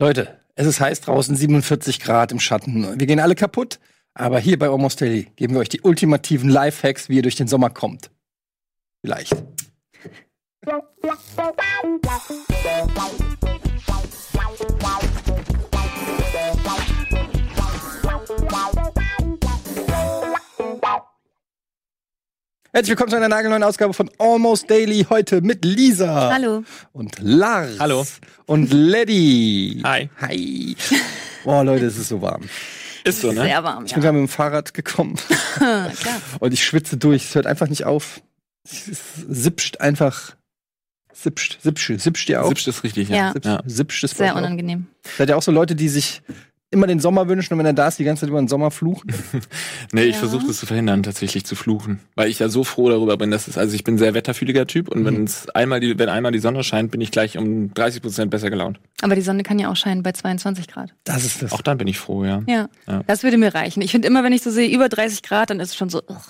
Leute, es ist heiß draußen, 47 Grad im Schatten. Wir gehen alle kaputt. Aber hier bei Almost Daily geben wir euch die ultimativen Lifehacks, wie ihr durch den Sommer kommt. Vielleicht. Herzlich willkommen zu einer nagelneuen Ausgabe von Almost Daily. Heute mit Lisa. Hallo. Und Lars. Hallo. Und Letty. Hi. Hi. Boah, Leute, es ist so warm. Ist so, ne? Sehr warm, Ich ja. bin gerade mit dem Fahrrad gekommen Klar. und ich schwitze durch. Es hört einfach nicht auf. Es sipscht einfach. Sipscht, sipscht, sipscht ihr auch? Sipscht ist richtig, ja. Ja. Sipscht, Ja. sipscht ist Sehr euch auch? unangenehm. Seid ihr auch so Leute, die sich immer den Sommer wünschen und wenn er da ist, die ganze Zeit über den Sommer fluchen? Nee, ich Ja. versuche das zu verhindern, tatsächlich zu fluchen. Weil ich ja so froh darüber bin, dass es, also ich bin ein sehr wetterfühliger Typ und Mhm. wenn es einmal die, wenn einmal die Sonne scheint, bin ich gleich um 30 Prozent besser gelaunt. Aber die Sonne kann ja auch scheinen bei 22 Grad. Das ist das. Auch dann bin ich froh, ja. Ja, Ja. das würde mir reichen. Ich finde immer, wenn ich so sehe, über 30 Grad, dann ist es schon so, ugh.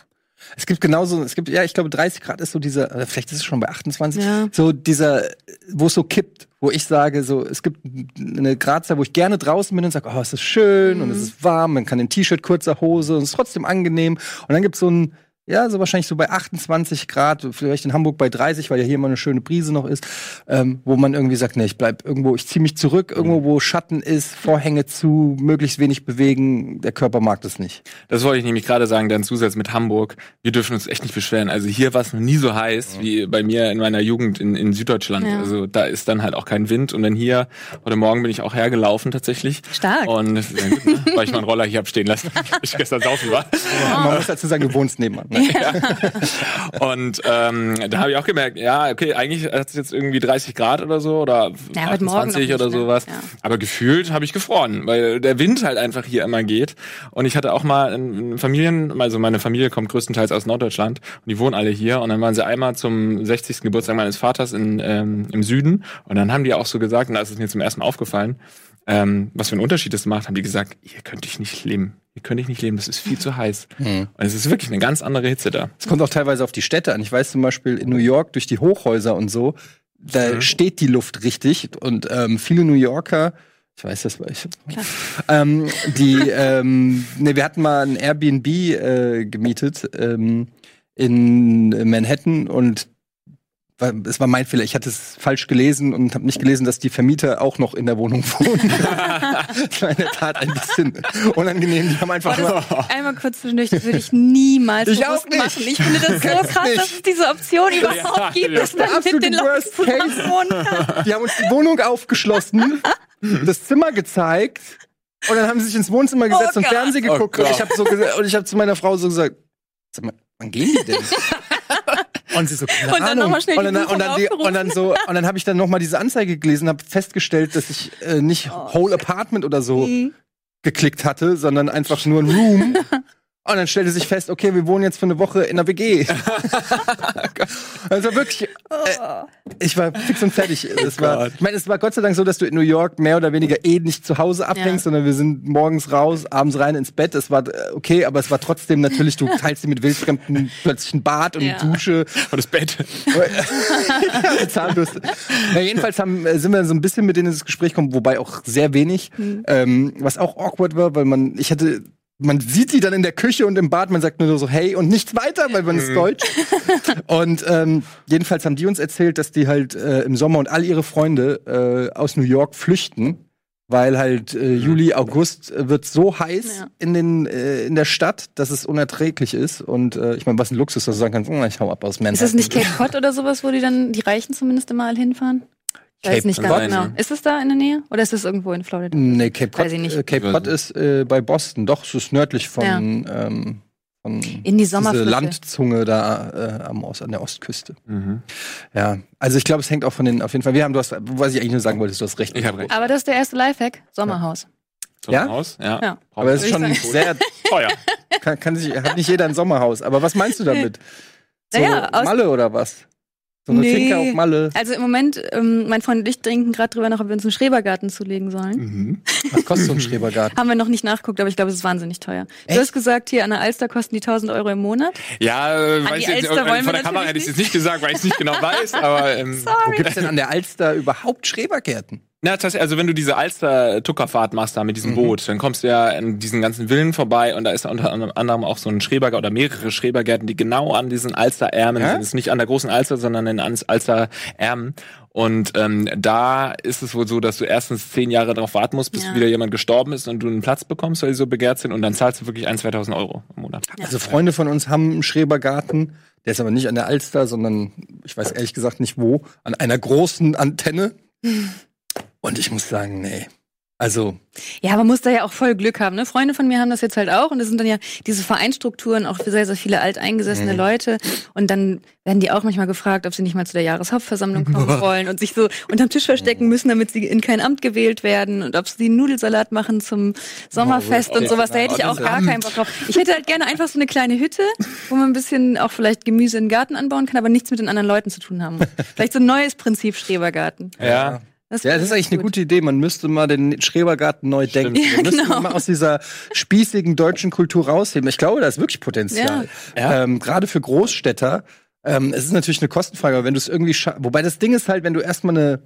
Es gibt genauso, es gibt, ja, ich glaube, 30 Grad ist so dieser, oder vielleicht ist es schon bei 28, Ja. so dieser, wo es so kippt, wo ich sage, so, es gibt eine Gradzeit, wo ich gerne draußen bin und sage, oh, es ist schön und es ist warm, man kann im T-Shirt, kurzer Hose und es ist trotzdem angenehm. Und dann gibt's so ein, ja, so wahrscheinlich so bei 28 Grad, vielleicht in Hamburg bei 30, weil ja hier immer eine schöne Brise noch ist, ähm, wo man irgendwie sagt, nee, ich bleib irgendwo, ich ziehe mich zurück, irgendwo, wo Schatten ist, Vorhänge zu, möglichst wenig bewegen, der Körper mag das nicht. Das wollte ich nämlich gerade sagen, dann Zusatz mit Hamburg. Wir dürfen uns echt nicht beschweren. Also hier war es noch nie so heiß wie bei mir in meiner Jugend in, in Süddeutschland. Ja. Also da ist dann halt auch kein Wind. Und wenn hier, heute Morgen bin ich auch hergelaufen tatsächlich. Stark. Und ja gut, ne? weil ich meinen Roller hier hab stehen lassen, weil ich gestern saufen war. Man muss dazu sagen, du wohnst nebenan. Ne? Und ähm, da habe ich auch gemerkt, ja, okay, eigentlich hat es jetzt irgendwie 30 Grad oder so oder Ja, heute Morgen 28 noch oder ne? sowas. Ja. Aber gefühlt habe ich gefroren, weil der Wind halt einfach hier immer geht. Und ich hatte auch mal in Familien, also meine Familie kommt größtenteils aus Norddeutschland und die wohnen alle hier. Und dann waren sie einmal zum 60. Geburtstag meines Vaters in, ähm, im Süden. Und dann haben die auch so gesagt, und da ist es mir zum ersten Mal aufgefallen, ähm, was für einen Unterschied das macht, haben die gesagt, hier könnte ich nicht leben. Hier könnte ich nicht leben, das ist viel zu heiß. Und es ist wirklich eine ganz andere Hitze da. Es kommt auch teilweise auf die Städte an. Ich weiß zum Beispiel in New York durch die Hochhäuser und so, da Mhm. steht die Luft richtig und ähm, viele New Yorker, ich weiß das, weil ich, ähm, die, ähm, ne, wir hatten mal ein Airbnb äh, gemietet ähm, in Manhattan und war- es war mein Fehler. Ich hatte es falsch gelesen und habe nicht gelesen, dass die Vermieter auch noch in der Wohnung wohnen. das war in der Tat ein bisschen unangenehm. Die haben einfach nur Einmal kurz zwischendurch, das würde ich niemals Ich bewusst auch nicht. machen. Ich finde das so krass, nicht. dass es diese Option überhaupt Ja, gibt, ja. dass man mit den Leuten wohnen kann. Die haben uns die Wohnung aufgeschlossen, das Zimmer gezeigt und dann haben sie sich ins Wohnzimmer gesetzt Oh und. Fernsehen Oh geguckt und Gott. ich habe so und ich habe zu meiner Frau so gesagt, sag mal, wann gehen die denn? Und sie so, keine Und dann Ahnung. schnell und dann, und dann, die, und dann so und dann habe ich dann noch mal diese Anzeige gelesen, habe festgestellt, dass ich äh, nicht Oh, Whole Apartment oder so Mhm. geklickt hatte, sondern einfach nur ein Room. Und dann stellte sich fest, okay, wir wohnen jetzt für eine Woche in einer WG. also wirklich, äh, ich war fix und fertig. Es war, ich meine, es war Gott sei Dank so, dass du in New York mehr oder weniger eh nicht zu Hause abhängst, Ja. sondern wir sind morgens raus, abends rein ins Bett. Es war äh, okay, aber es war trotzdem natürlich, du teilst dir mit Wildfremden plötzlich ein Bad und Ja. Dusche. Und das Bett. Zahnbürste. Ja, jedenfalls haben, äh, sind wir so ein bisschen mit denen ins Gespräch gekommen, wobei auch sehr wenig. Ähm, was auch awkward war, weil man, ich hatte, man sieht die dann in der Küche und im Bad, man sagt nur so hey und nichts weiter, weil man ist deutsch. Und ähm, jedenfalls haben die uns erzählt, dass die halt äh, im Sommer und all ihre Freunde äh, aus New York flüchten. Weil halt äh, Juli, August äh, wird so heiß Ja. in, den, äh, in der Stadt, dass es unerträglich ist. Und äh, ich meine, was ein Luxus, dass du sagen kannst, "Hm, ich hau ab aus Manhattan. Ist das nicht Cape Cod oder sowas, wo die dann, die Reichen zumindest immer hinfahren? Ich weiß Cape nicht ganz genau. Ist es da in der Nähe? Oder ist es irgendwo in Florida? Nee, Cape Cod, Weiß ich nicht. Äh, Cape Cod ist äh, bei Boston, doch, es ist nördlich von, Ja. ähm, von In die diese. Landzunge da äh, am Ost, an der Ostküste. Mhm. Ja, also ich glaube, es hängt auch von den, auf jeden Fall, wir haben, du hast, was ich eigentlich nur sagen wollte, du hast recht. Ich recht. Aber das ist der erste Lifehack. Sommerhaus. Ja? Haus? Ja. Ja. Aber es ist schon sehr, teuer. kann, kann sich, hat nicht jeder ein Sommerhaus. Aber was meinst du damit? So Naja, Malle oder was? So eine Nee. Finca auf Malle. Also im Moment, ähm, mein Freund und ich denken gerade drüber nach, ob wir uns einen Schrebergarten zulegen sollen. Mhm. Was kostet so ein Schrebergarten? Haben wir noch nicht nachgeguckt, aber ich glaube, es ist wahnsinnig teuer. Echt? Du hast gesagt, hier an der Alster kosten die 1000 Euro im Monat. Ja, äh, weiß jetzt, von der Kamera hätte ich es jetzt nicht gesagt, weil ich es nicht genau weiß, aber ähm, Wo gibt's denn an der Alster überhaupt Schrebergärten? Na, tatsächlich, also wenn du diese Alster-Tuckerfahrt machst da mit diesem Mhm. Boot, dann kommst du ja an diesen ganzen Villen vorbei und da ist unter anderem auch so ein Schrebergarten oder mehrere Schrebergärten, die genau an diesen Alster-Ärmen Ja? sind. Es ist nicht an der großen Alster, sondern in Alster-Ärmen. Und ähm, da ist es wohl so, dass du erstens zehn Jahre darauf warten musst, bis Ja. wieder jemand gestorben ist und du einen Platz bekommst, weil die so begehrt sind und dann zahlst du wirklich 1.000, 2.000 Euro im Monat. Also Freunde von uns haben einen Schrebergarten. Der ist aber nicht an der Alster, sondern ich weiß ehrlich gesagt nicht wo. An einer großen Antenne. Und ich muss sagen, nee. Also, Ja, man muss da ja auch voll Glück haben. Ne? Freunde von mir haben das jetzt halt auch und das sind dann ja diese Vereinsstrukturen auch für sehr, sehr viele alteingesessene Mhm. Leute. Und dann werden die auch manchmal gefragt, ob sie nicht mal zu der Jahreshauptversammlung kommen wollen und sich so unterm Tisch verstecken müssen, damit sie in kein Amt gewählt werden und ob sie Nudelsalat machen zum Sommerfest Oh, und sowas. Da hätte ich auch gar keinen Bock drauf. Ich hätte halt gerne einfach so eine kleine Hütte, wo man ein bisschen auch vielleicht Gemüse in den Garten anbauen kann, aber nichts mit den anderen Leuten zu tun haben muss. Vielleicht so ein neues Prinzip Schrebergarten. Ja. Ja, das ist eigentlich eine gute Idee. Man müsste mal den Schrebergarten neu denken. Ja, Wir müssten genau. mal aus dieser spießigen deutschen Kultur rausheben. Ich glaube, da ist wirklich Potenzial. Ja. Ähm, Gerade für Großstädter. Ähm, es ist natürlich eine Kostenfrage, aber wenn du es irgendwie scha- Wobei das Ding ist halt, wenn du erstmal eine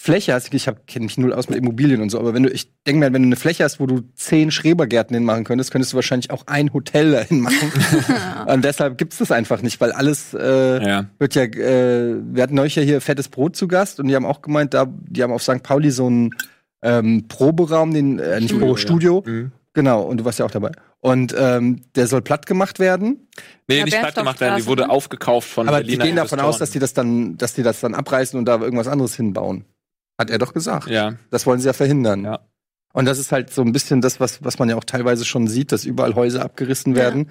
Fläche hast, ich kenne mich null aus mit Immobilien und so, aber wenn du, ich denke mal, wenn du eine Fläche hast, wo du zehn Schrebergärten hinmachen könntest, könntest du wahrscheinlich auch ein Hotel dahin machen. und deshalb gibt's das einfach nicht, weil alles äh, Ja. wird ja, äh, wir hatten neulich ja hier fettes Brot zu Gast und die haben auch gemeint, da, die haben auf St. Pauli so einen ähm, Proberaum, den, äh, nicht Probe, Studio. Mhm. Genau, und du warst ja auch dabei. Und ähm, der soll platt gemacht werden. Nee, Ja, nicht platt gemacht werden, die wurde ne? aufgekauft von Aber die Berliner gehen davon aus, dass die das dann, dass die das dann abreißen und da irgendwas anderes hinbauen. Hat er doch gesagt. Ja, Das wollen sie ja verhindern. Ja. Und das ist halt so ein bisschen das, was, was man ja auch teilweise schon sieht, dass überall Häuser abgerissen werden.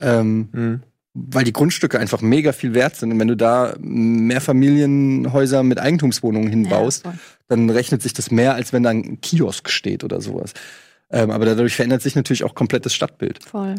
Ähm, mhm. weil die Grundstücke einfach mega viel wert sind. Und wenn du da Mehrfamilienhäuser mit Eigentumswohnungen hinbaust, Ja, dann rechnet sich das mehr, als wenn da ein Kiosk steht oder sowas. Ähm, aber dadurch verändert sich natürlich auch komplett das Stadtbild. Voll.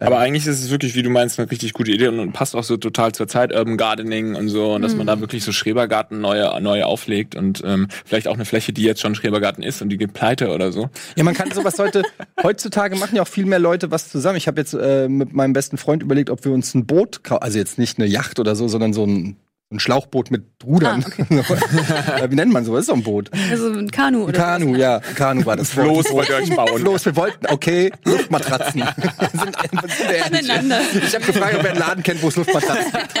Aber eigentlich ist es wirklich, wie du meinst, eine richtig gute Idee und, und passt auch so total zur Zeit, Urban Gardening und so, und dass man da wirklich so Schrebergarten neue, neue auflegt und ähm, vielleicht auch eine Fläche, die jetzt schon Schrebergarten ist und die geht pleite oder so. Ja, man kann sowas heute, heutzutage machen ja auch viel mehr Leute was zusammen. Ich habe jetzt äh, mit meinem besten Freund überlegt, ob wir uns ein Boot kaufen, also jetzt nicht eine Yacht oder so, sondern so ein, ein Schlauchboot mit Rudern. Äh, Wie nennt man sowas? Ist doch ein Boot. Also ein Kanu Ein oder Kanu, was, ja. Kanu war das Floß wollt ihr euch bauen. Floß, wir wollten, okay, Luftmatratzen. sind, einfach- sind wir ehrlich. Aneinander. Ich habe gefragt, ob er einen Laden kennt, wo es Luftmatratzen gibt.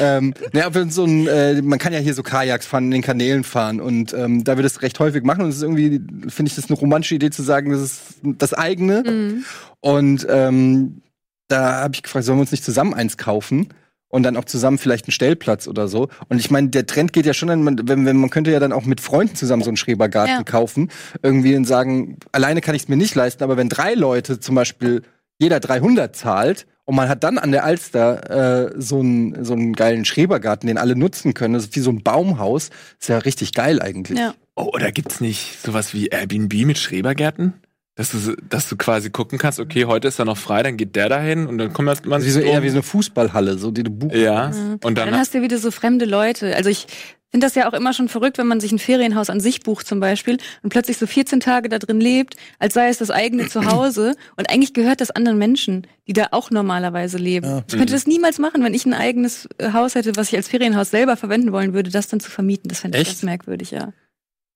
ähm, naja, ob wir so ein, äh, man kann ja hier so Kajaks fahren, in den Kanälen fahren und ähm, da wir das recht häufig machen und es ist irgendwie, finde ich das eine romantische Idee zu sagen, das ist das eigene. Und ähm, da habe ich gefragt, sollen wir uns nicht zusammen eins kaufen? Und dann auch zusammen vielleicht einen Stellplatz oder so. Und ich meine, der Trend geht ja schon, an, man- wenn, wenn man könnte ja dann auch mit Freunden zusammen so einen Schrebergarten Ja. kaufen. Irgendwie und sagen, alleine kann ich es mir nicht leisten, aber wenn drei Leute zum Beispiel jeder 300 zahlt und man hat dann an der Alster äh, so einen so einen geilen Schrebergarten, den alle nutzen können, das ist wie so ein Baumhaus, ist ja richtig geil eigentlich. Ja. Oh, oder gibt's nicht sowas wie Airbnb mit Schrebergärten? Dass du, so- dass du quasi gucken kannst, okay, heute ist er noch frei, dann geht der dahin und dann kommt man Also wie so eher wie so eine Fußballhalle, so die du buchst. Ja, Mhm. und Dann, dann, hast du wieder so fremde Leute. Also ich finde das ja auch immer schon verrückt, wenn man sich ein Ferienhaus an sich bucht zum Beispiel und plötzlich so 14 Tage da drin lebt, als sei es das eigene Zuhause und eigentlich gehört das anderen Menschen, die da auch normalerweise leben. Ich könnte das niemals machen, wenn ich ein eigenes äh, Haus hätte, was ich als Ferienhaus selber verwenden wollen würde, das dann zu vermieten. Das fände ich Echt? ganz merkwürdig, ja.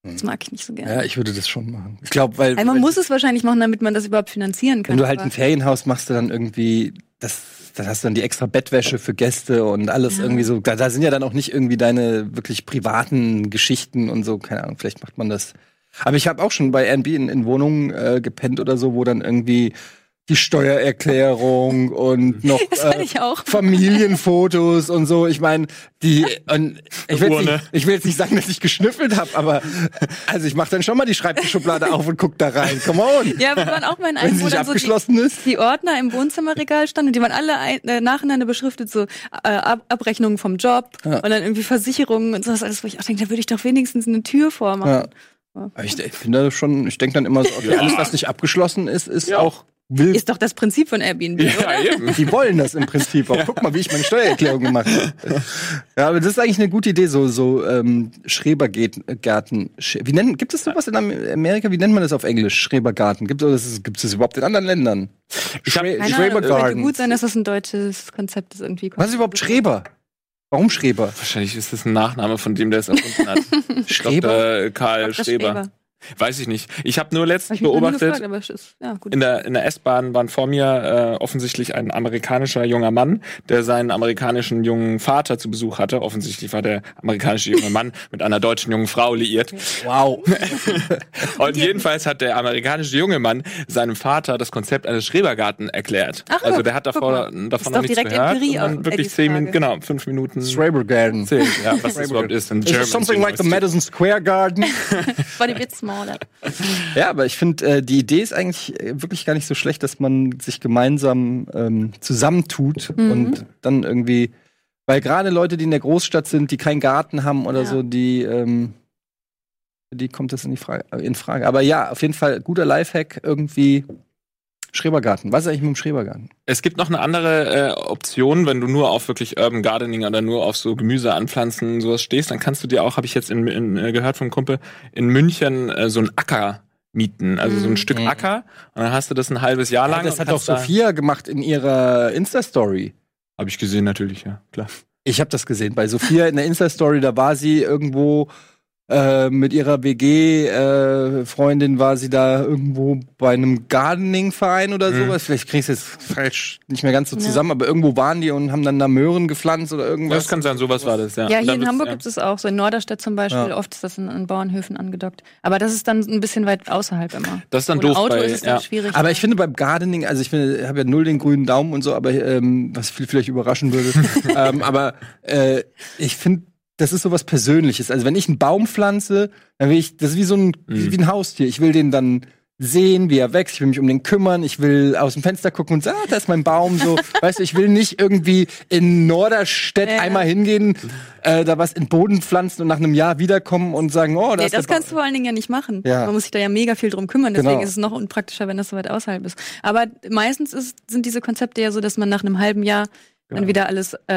Das mag ich nicht so gerne. Ja, ich würde das schon machen. Ich glaube, weil Also man muss es wahrscheinlich machen, damit man das überhaupt finanzieren kann. wenn du halt ein Ferienhaus machst, du dann irgendwie das da hast du dann die extra Bettwäsche für Gäste und alles Ja. irgendwie so. Da, da sind ja dann auch nicht irgendwie deine wirklich privaten Geschichten und so. Keine Ahnung, vielleicht macht man das. Aber ich habe auch schon bei Airbnb in, in Wohnungen äh, gepennt oder so, wo dann irgendwie die Steuererklärung und noch äh. Familienfotos und so. Ich meine, die und ich will, nicht, ich will jetzt nicht sagen, dass ich geschnüffelt habe, aber also ich mache dann schon mal die Schreibtischschublade auf und guck da rein. Come on. Ja, wir waren auch mal in Wenn einem, sie wo nicht dann so die, abgeschlossen ist. die Ordner im Wohnzimmerregal standen und die waren alle ein, äh, nacheinander beschriftet, so äh, Ab Abrechnungen vom Job Ja. und dann irgendwie Versicherungen und sowas alles, wo ich auch denke, da würde ich doch wenigstens eine Tür vormachen. Ja. Ich, ich finde das schon, ich denke dann immer so, okay, alles, was nicht abgeschlossen ist, ist Ja. auch wild. Ist doch das Prinzip von Airbnb, oder? ja, eben. Die wollen das im Prinzip auch. Guck mal, wie ich meine Steuererklärung gemacht habe. Ja, aber das ist eigentlich eine gute Idee, so, so ähm, Schrebergärten. Sch- Wie nennen, gibt es sowas in Am- Amerika? Wie nennt man das auf Englisch? Schrebergarten. Gibt es gibt es überhaupt in anderen Ländern? Schre- Ahnung, könnte Schrebergarten. gut sein, dass das ein deutsches Konzept ist irgendwie. Was ist überhaupt Schreber? Warum Schreber? Wahrscheinlich ist das ein Nachname von dem, der es erfunden hat. Schreber? Dr. Karl Dr. Schreber. Weiß ich nicht. Ich habe nur letztens beobachtet, gefragt, ist, ja, gut. in der, in der S-Bahn waren vor mir äh, offensichtlich ein amerikanischer junger Mann, der seinen amerikanischen jungen Vater zu Besuch hatte. Offensichtlich war der amerikanische junge Mann mit einer deutschen jungen Frau liiert. Wow. Und jedenfalls hat der amerikanische junge Mann seinem Vater das Konzept eines Schrebergarten erklärt. Ach, also der hat davor, davon noch nichts direkt gehört. Empirie und dann wirklich zehn. Minuten, genau, fünf Minuten Schreber Garden. erzählt, ja, was das überhaupt ist. In Is German something like the. Madison Square Garden? War die bit smaller. Ja, aber ich finde, äh, die Idee ist eigentlich äh, wirklich gar nicht so schlecht, dass man sich gemeinsam ähm, zusammentut Mhm. und dann irgendwie, weil gerade Leute, die in der Großstadt sind, die keinen Garten haben oder Ja. so, die, ähm, die kommt das in, die Frage, in Frage. Aber ja, auf jeden Fall guter Lifehack irgendwie. Schrebergarten. Was ist eigentlich mit dem Schrebergarten? Es gibt noch eine andere äh, Option, wenn du nur auf wirklich Urban Gardening oder nur auf so Gemüse anpflanzen sowas stehst, dann kannst du dir auch, habe ich jetzt in, in, äh, gehört vom Kumpel, in München äh, so ein Acker mieten, also so ein Mhm. Stück Mhm. Acker und dann hast du das ein halbes Jahr lang. das und hat doch Sophia gemacht in ihrer Insta-Story. Hab ich gesehen natürlich, ja, klar. Ich habe das gesehen. Bei Sophia in der Insta-Story, da war sie irgendwo äh, mit ihrer WG-Freundin, war sie da irgendwo bei einem Gardening-Verein oder Mhm. sowas. Vielleicht krieg ich es jetzt falsch nicht mehr ganz so Ja. zusammen, aber irgendwo waren die und haben dann da Möhren gepflanzt oder irgendwas. Das kann sein, sowas war das, ja. Ja, hier in Hamburg ja. gibt es auch, so in Norderstedt zum Beispiel, Ja. oft ist das in, in Bauernhöfen angedockt. Aber das ist dann ein bisschen weit außerhalb immer. Das ist dann Ohne doof Auto bei, ist es ja. dann schwierig. aber ich finde beim Gardening, also ich habe ja null den grünen Daumen und so, aber ähm, was viel vielleicht überraschen würde. ähm, aber äh, ich finde, das ist sowas Persönliches. Also wenn ich einen Baum pflanze, dann will ich, das ist wie so ein, wie, wie ein Haustier. Ich will den dann sehen, wie er wächst. Ich will mich um den kümmern. Ich will aus dem Fenster gucken und sagen, ah, da ist mein Baum. So, weißt du, ich will nicht irgendwie in Norderstedt Ja. einmal hingehen, äh, da was in den Boden pflanzen und nach einem Jahr wiederkommen und sagen, oh, da Nee, ist das kannst du vor allen Dingen ja nicht machen. Ja. Man muss sich da ja mega viel drum kümmern, deswegen Genau. ist es noch unpraktischer, wenn das so weit außerhalb ist. Aber meistens ist, sind diese Konzepte ja so, dass man nach einem halben Jahr dann wieder alles äh,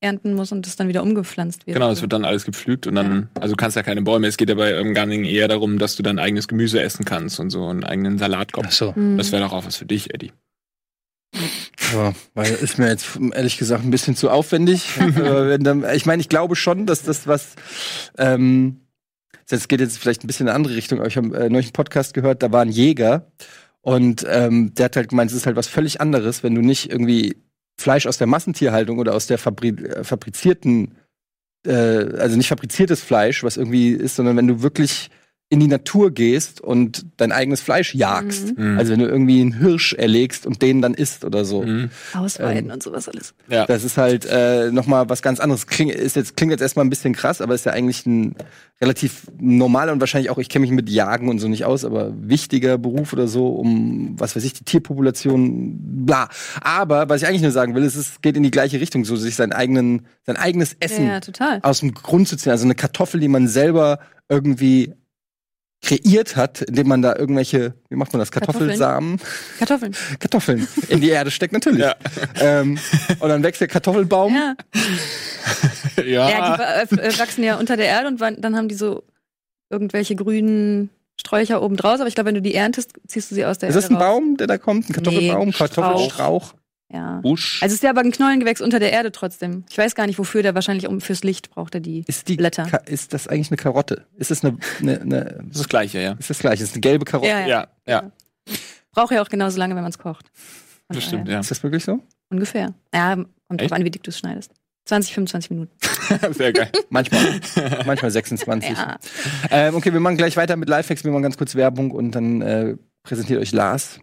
abernten muss und das dann wieder umgepflanzt wird. Genau, es wird dann alles gepflügt und dann, also du kannst ja keine Bäume. Es geht ja bei Urban Gardening eher darum, dass du dein eigenes Gemüse essen kannst und so einen eigenen Salatkopf. Ach so. Mhm. Das wäre doch auch was für dich, Eddie. Ja, weil ist mir jetzt ehrlich gesagt ein bisschen zu aufwendig. Ich meine, ich glaube schon, dass das was. Ähm, das geht jetzt vielleicht ein bisschen in eine andere Richtung, aber ich habe äh, neulich einen Podcast gehört, da war ein Jäger und ähm, der hat halt gemeint, es ist halt was völlig anderes, wenn du nicht irgendwie Fleisch aus der Massentierhaltung oder aus der Fabri äh, fabrizierten, äh, also nicht fabriziertes Fleisch, was irgendwie ist, sondern wenn du wirklich in die Natur gehst und dein eigenes Fleisch jagst. Mhm. Also wenn du irgendwie einen Hirsch erlegst und den dann isst oder so. Mhm. Ausweiden Ähm, und sowas alles. Ja. Das ist halt äh, noch mal was ganz anderes. Kling, ist jetzt, klingt jetzt erstmal ein bisschen krass, aber ist ja eigentlich ein relativ normaler und wahrscheinlich auch, ich kenne mich mit Jagen und so nicht aus, aber wichtiger Beruf oder so, um, was weiß ich, die Tierpopulation, bla. Aber was ich eigentlich nur sagen will, ist, es geht in die gleiche Richtung, so sich sein, eigenen, sein eigenes Essen Ja, ja, total. aus dem Grund zu ziehen. Also eine Kartoffel, die man selber irgendwie kreiert hat, indem man da irgendwelche, wie macht man das. Kartoffelsamen, Kartoffeln. Kartoffeln in die Erde steckt, natürlich. Ja. Ähm, und dann wächst der Kartoffelbaum. Ja. Ja. Ja, die äh, wachsen ja unter der Erde und dann haben die so irgendwelche grünen Sträucher oben draus. Aber ich glaube, wenn du die erntest, ziehst du sie aus der Ist das Erde ein raus. Baum, der da kommt? Ein Kartoffelbaum? Nee, Kartoffelstrauch? Ja. Busch. Also es ist ja aber ein Knollengewächs unter der Erde trotzdem. Ich weiß gar nicht, wofür der wahrscheinlich um fürs Licht braucht er die. Ist, die Blätter. Ka ist das eigentlich eine Karotte? Ist das eine, eine, eine das ist das Gleiche, ja. ist das gleich? Ist eine gelbe Karotte? Ja, ja. Ja, ja. Braucht ja auch genauso lange, wenn man es kocht. Von Das stimmt, ja. Ist das wirklich so? Ungefähr. Ja, kommt drauf an, wie dick du es schneidest. 20, 25 Minuten. Sehr geil. Manchmal. manchmal 26. Ja. Ähm, okay, wir machen gleich weiter mit Lifehacks. Wir machen ganz kurz Werbung und dann äh, präsentiert euch Lars.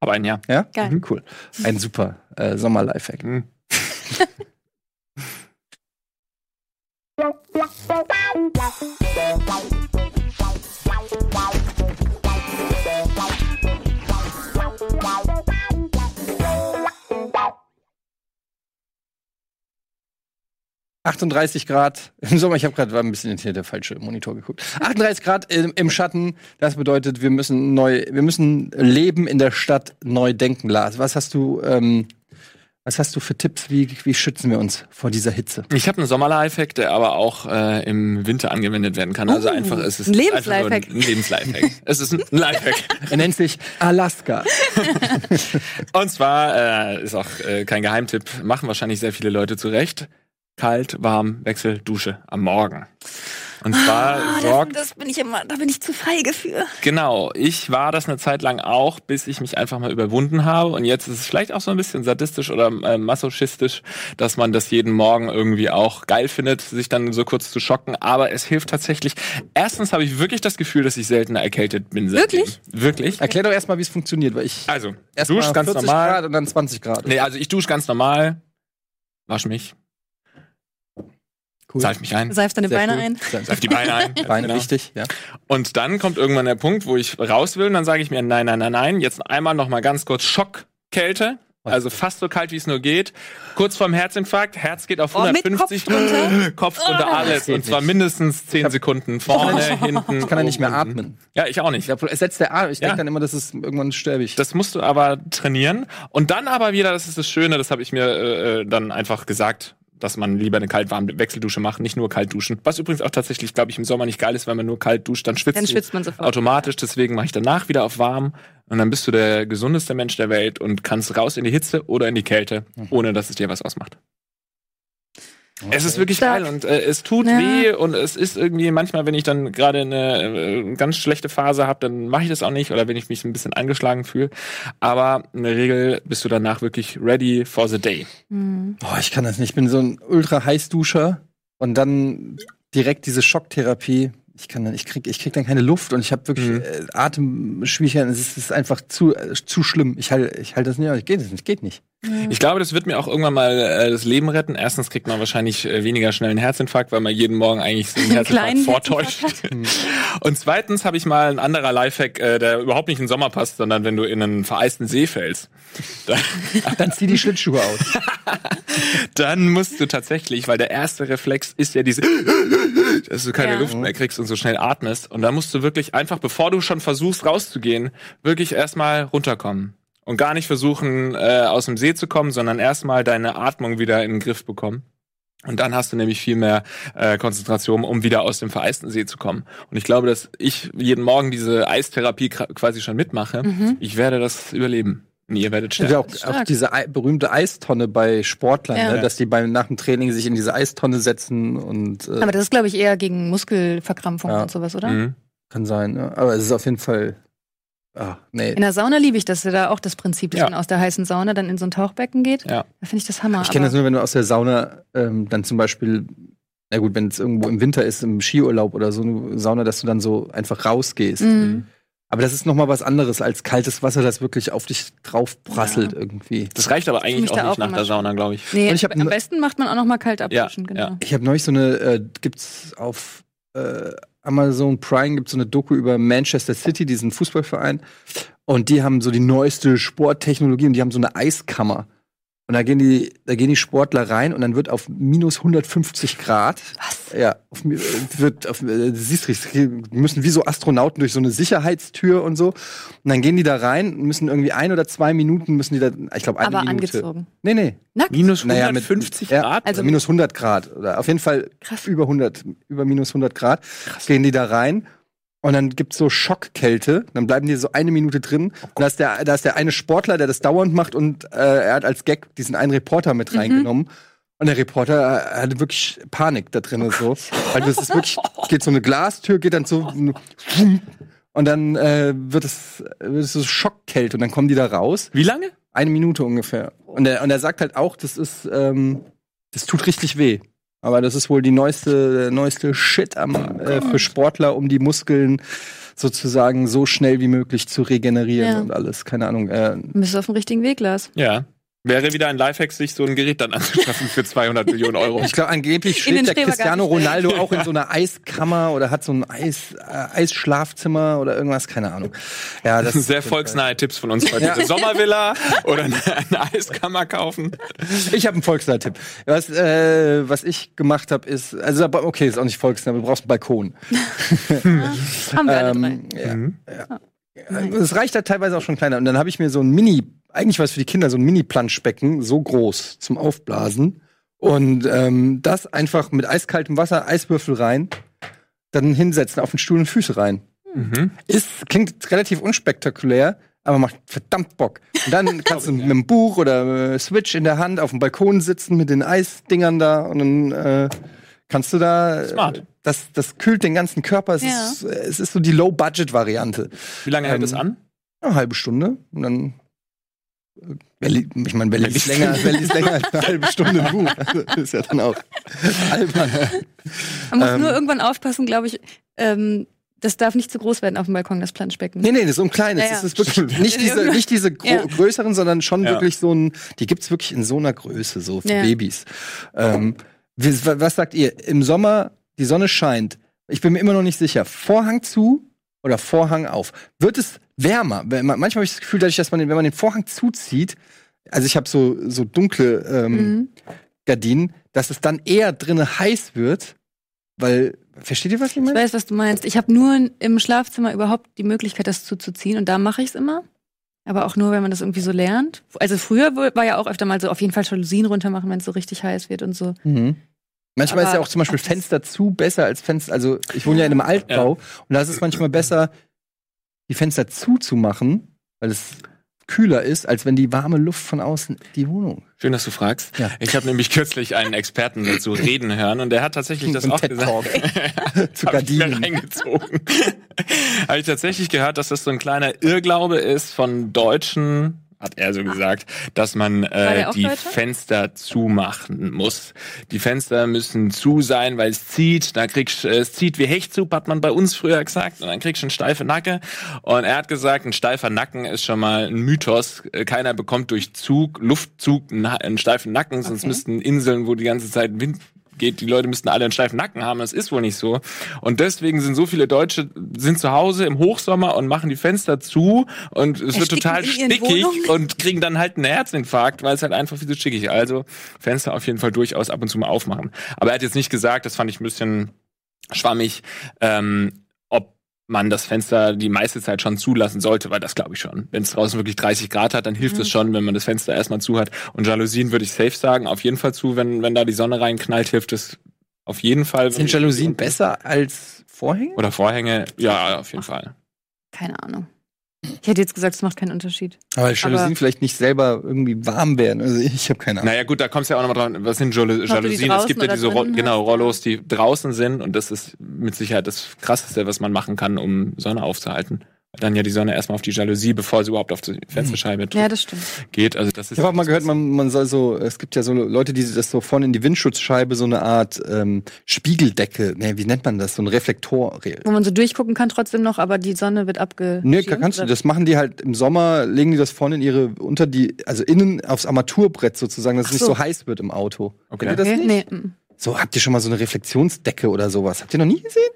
Aber ein Jahr. Ja? Geil. Mhm, cool. Ein super äh, Sommer-Lifehack. Mhm. 38 Grad im Sommer. Ich habe gerade ein bisschen hinter der falsche Monitor geguckt. 38 Grad im, im Schatten. Das bedeutet, wir müssen neu, wir müssen Leben in der Stadt neu denken. Lars, was hast du, ähm, was hast du für Tipps? Wie, wie schützen wir uns vor dieser Hitze? Ich habe einen Sommerlifehack, der aber auch äh, im Winter angewendet werden kann. Also Uh, einfach, es ist ein Lebenslifehack. Ein Lebenslifehack. es ist ein Lifehack. Er nennt sich Alaska. Und zwar äh, ist auch äh, kein Geheimtipp, machen wahrscheinlich sehr viele Leute zurecht. Kalt, warm, Wechsel, Dusche am Morgen. Und zwar Ah, sorgt das, das bin ich immer, da bin ich zu feige für. Genau, ich war das eine Zeit lang auch, bis ich mich einfach mal überwunden habe. Und jetzt ist es vielleicht auch so ein bisschen sadistisch oder äh, masochistisch, dass man das jeden Morgen irgendwie auch geil findet, sich dann so kurz zu schocken. Aber es hilft tatsächlich. Erstens habe ich wirklich das Gefühl, dass ich seltener erkältet bin. seitdem. Wirklich? Wirklich. Erklär doch erstmal, wie es funktioniert, weil ich Also, erst dusch mal ganz 40 normal. Grad und dann 20 Grad. Nee, also ich dusche ganz normal, wasch mich, cool. seif mich ein, Seif deine Sehr Beine cool. ein. Seif die Beine ein. Beine Genau. wichtig, ja. Und dann kommt irgendwann der Punkt, wo ich raus will und dann sage ich mir, nein, nein, nein, nein, jetzt einmal noch mal ganz kurz Schockkälte. Also fast so kalt, wie es nur geht. Kurz vorm Herzinfarkt, Herz geht auf Oh, mit 150. Kopf drunter? Kopf drunter, Oh. alles. Und zwar nicht. mindestens 10 Sekunden. Vorne, hinten. Ich kann ja nicht mehr atmen. Ja, ich auch nicht. Ja, es setzt der Arm. Ich Ja. denke dann immer, das ist irgendwann sterbe ich. Das musst du aber trainieren. Und dann aber wieder, das ist das Schöne, das habe ich mir äh, äh, dann einfach gesagt, dass man lieber eine kalt-warme Wechseldusche macht, nicht nur kalt duschen. Was übrigens auch tatsächlich, glaube ich, im Sommer nicht geil ist, wenn man nur kalt duscht, dann schwitzt Dann schwitzt man sofort. automatisch. Deswegen mache ich danach wieder auf warm und dann bist du der gesundeste Mensch der Welt und kannst raus in die Hitze oder in die Kälte, ohne dass es dir was ausmacht. Es ist wirklich Stark. geil und äh, es tut Ja. weh und es ist irgendwie manchmal, wenn ich dann gerade eine äh, ganz schlechte Phase habe, dann mache ich das auch nicht oder wenn ich mich ein bisschen angeschlagen fühle. Aber in der Regel bist du danach wirklich ready for the day. Hm. Oh, ich kann das nicht. Ich bin so ein ultra Heißduscher und dann direkt diese Schocktherapie. Ich kann dann, ich krieg, ich krieg dann keine Luft und ich habe wirklich Mhm. äh, Atemschwierigkeiten. Es ist, es ist einfach zu, äh, zu schlimm. Ich halte, ich halte das nicht. Geht es nicht, geht nicht. Ich glaube, das wird mir auch irgendwann mal äh, das Leben retten. Erstens kriegt man wahrscheinlich äh, weniger schnell einen Herzinfarkt, weil man jeden Morgen eigentlich so einen Herzinfarkt vortäuscht. Und zweitens habe ich mal ein anderer Lifehack, äh, der überhaupt nicht in den Sommer passt, sondern wenn du in einen vereisten See fällst. Da, Dann zieh die Schlittschuhe aus. dann musst du tatsächlich, weil der erste Reflex ist ja diese, dass du keine Ja. Luft mehr kriegst und so schnell atmest. Und da musst du wirklich einfach, bevor du schon versuchst rauszugehen, wirklich erstmal runterkommen. Und gar nicht versuchen, äh, aus dem See zu kommen, sondern erstmal deine Atmung wieder in den Griff bekommen. Und dann hast du nämlich viel mehr äh, Konzentration, um wieder aus dem vereisten See zu kommen. Und ich glaube, dass ich jeden Morgen diese Eistherapie quasi schon mitmache. Mhm. Ich werde das überleben. Und ihr werdet Es gibt sterben. ja auch, auch diese Ei berühmte Eistonne bei Sportlern, Ja. ne? dass die beim, nach dem Training sich in diese Eistonne setzen und äh, Aber das ist, glaube ich, eher gegen Muskelverkrampfung Ja. und sowas, oder? Mhm. kann sein. Ne? Aber es ist auf jeden Fall. Ah, nee. In der Sauna liebe ich das, da auch das Prinzip, dass Ja. man aus der heißen Sauna dann in so ein Tauchbecken geht. Ja. Da finde ich das Hammer. Ich kenne das nur, wenn du aus der Sauna ähm, dann zum Beispiel, na gut, wenn es irgendwo im Winter ist, im Skiurlaub oder so eine Sauna, dass du dann so einfach rausgehst. Mhm. Aber das ist noch mal was anderes als kaltes Wasser, das wirklich auf dich drauf prasselt irgendwie. Das reicht aber eigentlich auch nicht auch nach der. Sauna, glaube ich. Nee, Und ich hab am ne- besten macht man auch noch mal kalt abduschen, Ja, genau. ja. Ich habe neulich so eine, äh, gibt's auf äh, Amazon Prime gibt's so eine Doku über Manchester City, diesen Fußballverein. Und die haben so die neueste Sporttechnologie und die haben so eine Eiskammer. Und da gehen die, da gehen die Sportler rein und dann wird auf minus 150 Grad. Was? Ja, auf, wird auf, äh, du siehst richtig, die müssen wie so Astronauten durch so eine Sicherheitstür und so. Und dann gehen die da rein, müssen irgendwie ein oder zwei Minuten müssen die da, ich glaube eine Aber Minute. angezogen. Nee, nee. Nackt? Minus Naja, mit 150 ja, Grad? Also minus 100 Grad. Oder auf jeden Fall Krass. über 100, über minus 100 Grad. Gehen die da rein. Und dann gibt's so Schockkälte, dann bleiben die so eine Minute drin. und da ist, der, da ist der eine Sportler, der das dauernd macht und äh, er hat als Gag diesen einen Reporter mit reingenommen. Und der Reporter äh, hatte wirklich Panik da drin und so. Weil das ist wirklich, geht so eine Glastür, geht dann so und dann äh, wird es, wird es so Schockkälte und dann kommen die da raus. Wie lange? Eine Minute ungefähr. Und er, und er sagt halt auch, das ist, ähm, das tut richtig weh. Aber das ist wohl die neueste, neueste Shit am, äh, für Sportler, um die Muskeln sozusagen so schnell wie möglich zu regenerieren Ja. und alles. Keine Ahnung. Äh, Bist auf dem richtigen Weg, Lars. Ja. Wäre wieder ein Lifehack, sich so ein Gerät dann anzuschaffen für 200 Millionen Euro. ich glaube, angeblich In den schläft der Cristiano. Ronaldo auch in so einer Eiskammer oder hat so ein Eis, äh, Eisschlafzimmer oder irgendwas, keine Ahnung. Ja, das Sehr volksnahe Tipps von uns heute. Ja. Eine Sommervilla oder eine, eine Eiskammer kaufen. Ich habe einen Volksnah-Tipp. Was, äh, was ich gemacht habe, ist, also aber okay, ist auch nicht Volksnah, du brauchst einen Balkon. Haben wir alle drei. Ähm, ja. Mhm. Es reicht da teilweise auch schon kleiner. Und dann habe ich mir so ein Mini, eigentlich was für die Kinder, so ein Mini-Planschbecken, so groß zum Aufblasen. Und ähm, das einfach mit eiskaltem Wasser, Eiswürfel rein, dann hinsetzen auf den Stuhl und Füße rein. Mhm. Ist, klingt relativ unspektakulär, aber macht verdammt Bock. Und dann kannst du mit einem Buch oder äh, Switch in der Hand auf dem Balkon sitzen mit den Eisdingern da und dann äh, kannst du da. Smart. Das, das kühlt den ganzen Körper. Es, Ja. ist, es ist so die Low-Budget-Variante. Wie lange hält Ähm, es an? Eine halbe Stunde und dann. äh, Ich meine, wer liest liest länger, wer liest länger als eine halbe Stunde ein Buch? Also, ist ja dann auch albern. Man muss Ähm. nur irgendwann aufpassen, glaube ich. Ähm, das darf nicht zu groß werden auf dem Balkon, das Planschbecken. Nee, nee, das ist so ein kleines. Ja, ja. Das ist wirklich nicht diese, nicht diese Ja. größeren, sondern schon Ja. wirklich so ein, die gibt's wirklich in so einer Größe, so für Ja. Babys. Ähm, was sagt ihr? Im Sommer, die Sonne scheint. Ich bin mir immer noch nicht sicher. Vorhang zu oder Vorhang auf? Wird es wärmer? Manchmal habe ich das Gefühl, dadurch, dass man, wenn man den Vorhang zuzieht, also ich habe so, so dunkle ähm, Mhm. Gardinen, dass es dann eher drinnen heiß wird, weil, versteht ihr, was ich Ich meine? weiß, was du meinst. Ich habe nur im Schlafzimmer überhaupt die Möglichkeit, das zuzuziehen. Und da mache ich es immer. Aber auch nur, wenn man das irgendwie so lernt. Also früher war ja auch öfter mal so auf jeden Fall Jalousien runter machen, wenn es so richtig heiß wird und so. Mhm. Manchmal Aber ist ja auch zum Beispiel Fenster zu besser als Fenster. Also ich wohne ja in einem Altbau und da ist es manchmal besser, die Fenster zuzumachen, weil es kühler ist, als wenn die warme Luft von außen die Wohnung. Schön, dass du fragst. Ja. Ich habe nämlich kürzlich einen Experten dazu reden hören und der hat tatsächlich das auch gesagt. Zu Gardinen. reingezogen. Habe ich tatsächlich gehört, dass das so ein kleiner Irrglaube ist von Deutschen, hat er so gesagt, dass man äh, die Deutscher? Fenster zumachen muss. Die Fenster müssen zu sein, weil es zieht. Da kriegst äh, es zieht wie Hechtsub, hat man bei uns früher gesagt. Und dann kriegst du einen steife Nacke. Und er hat gesagt, ein steifer Nacken ist schon mal ein Mythos. Äh, Keiner bekommt durch Zug, Luftzug einen, einen steifen Nacken, sonst Okay. müssten Inseln, wo die ganze Zeit Wind geht, die Leute müssten alle einen steifen Nacken haben. Das ist wohl nicht so. Und deswegen sind so viele Deutsche sind zu Hause im Hochsommer und machen die Fenster zu und es wird total stickig und kriegen dann halt einen Herzinfarkt, weil es halt einfach viel zu stickig ist. Also Fenster auf jeden Fall durchaus ab und zu mal aufmachen. Aber er hat jetzt nicht gesagt, das fand ich ein bisschen schwammig, ähm, man das Fenster die meiste Zeit schon zulassen sollte, weil das glaube ich schon. Wenn es draußen wirklich 30 Grad hat, dann hilft es schon, wenn man das Fenster erstmal zu hat. Und Jalousien würde ich safe sagen, auf jeden Fall zu, wenn, wenn da die Sonne reinknallt, hilft es auf jeden Fall. Sind Jalousien besser als Vorhänge? Oder Vorhänge, ja, auf jeden Fall. Keine Ahnung. Ich hätte jetzt gesagt, es macht keinen Unterschied. Aber Jalousien Aber- vielleicht nicht selber irgendwie warm werden. Also ich habe keine Ahnung. Naja gut, da kommst du ja auch nochmal dran, was sind Jalo Jalousien? Es gibt ja diese Ro genau. Rollos, die draußen sind und das ist mit Sicherheit das Krasseste, was man machen kann, um Sonne aufzuhalten. Dann ja die Sonne erstmal auf die Jalousie, bevor sie überhaupt auf die Fensterscheibe Ja, das stimmt. geht. Also das ist Ich habe auch mal gehört, man, man soll so, es gibt ja so Leute, die das so vorne in die Windschutzscheibe so eine Art ähm, Spiegeldecke, nee, wie nennt man das? So ein Reflektor. Wo man so durchgucken kann trotzdem noch, aber die Sonne wird abge. Nö, kannst du, das machen die halt im Sommer, legen die das vorne in ihre, unter die, also innen aufs Armaturbrett sozusagen, dass es Ach nicht so. so heiß wird im Auto. Okay. Ihr das Okay, nicht? nee. mm. So, habt ihr schon mal so eine Reflexionsdecke oder sowas? Habt ihr noch nie gesehen?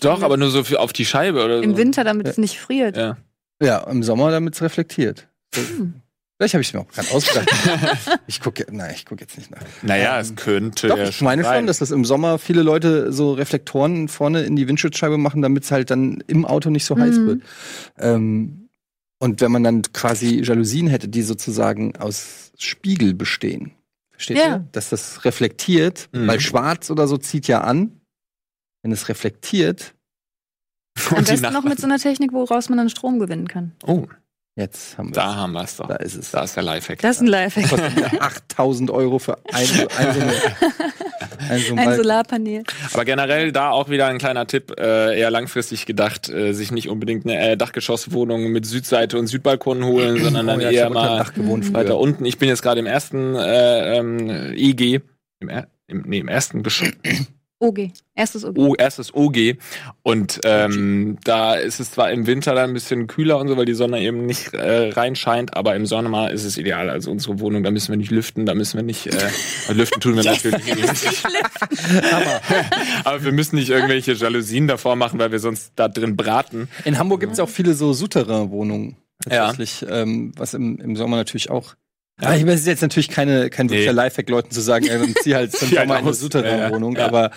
Doch, aber nur so für auf die Scheibe oder so. Im Winter, damit es nicht friert. Ja. Ja, im Sommer, damit es reflektiert. Hm. Vielleicht habe ich es mir auch gerade ausgedacht. ich gucke, nein, ich gucke jetzt nicht nach. Naja, Ähm, es könnte Doch, ja ich meine schon, dass das im Sommer viele Leute so Reflektoren vorne in die Windschutzscheibe machen, damit es halt dann im Auto nicht so heiß Mhm. wird. Ähm, und wenn man dann quasi Jalousien hätte, die sozusagen aus Spiegel bestehen. Versteht Ja. ihr? Dass das reflektiert, Mhm. weil schwarz oder so zieht ja an. Wenn es reflektiert, Am besten noch mit so einer Technik, woraus man dann Strom gewinnen kann. Oh, jetzt haben wir da haben wir es doch. Da ist es. Da ist der Lifehack. Das ist ein Lifehack. kostet ja 8000 Euro für ein, ein, so eine, ein, so ein. Solarpanel. Aber generell da auch wieder ein kleiner Tipp, äh, eher langfristig gedacht, äh, sich nicht unbedingt eine äh, Dachgeschosswohnung mit Südseite und Südbalkon holen, sondern dann Oh ja, ich eher mal Dach gewohnt früher. weiter unten. Ich bin jetzt gerade im ersten äh, ähm, EG, im, er im, nee, im ersten Geschoss, OG. Erstes OG. O, erstes OG. Und ähm, da ist es zwar im Winter dann ein bisschen kühler und so, weil die Sonne eben nicht äh, reinscheint, aber im Sommer ist es ideal. Also unsere Wohnung, da müssen wir nicht lüften, da müssen wir nicht äh, lüften tun wir natürlich nicht. aber wir müssen nicht irgendwelche Jalousien davor machen, weil wir sonst da drin braten. In Hamburg gibt es auch viele so Souterrain-Wohnungen. Ja. Tatsächlich, ähm, was im, im Sommer natürlich auch. Ja. Ich weiß, es ist jetzt natürlich keine, kein wirklicher Nee. Lifehack, Leuten zu sagen, dann zieh halt zum Zieh Sommer in eine aus. Souterrain-Wohnung. Ja, ja. Aber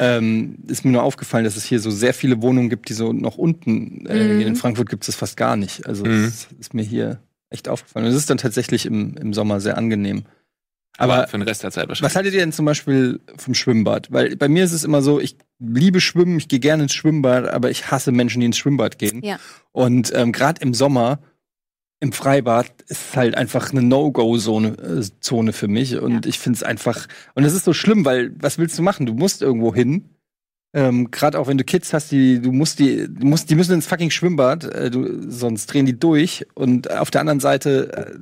ähm, ist mir nur aufgefallen, dass es hier so sehr viele Wohnungen gibt, die so noch unten äh, Mhm. gehen. In Frankfurt gibt es fast gar nicht. Also Mhm. das ist mir hier echt aufgefallen. Und es ist dann tatsächlich im, im Sommer sehr angenehm. Aber, Aber für den Rest der Zeit wahrscheinlich. was haltet ihr denn zum Beispiel vom Schwimmbad? Weil bei mir ist es immer so, ich liebe Schwimmen, ich gehe gerne ins Schwimmbad, aber ich hasse Menschen, die ins Schwimmbad gehen. Ja. Und ähm, gerade im Sommer im Freibad ist halt einfach eine No-Go-Zone äh, Zone für mich. Und ich finde es einfach, und es ist so schlimm, weil was willst du machen? Du musst irgendwo hin. Ähm, Gerade auch wenn du Kids hast, die, du musst die, du musst, die müssen ins fucking Schwimmbad, äh, du, sonst drehen die durch. Und auf der anderen Seite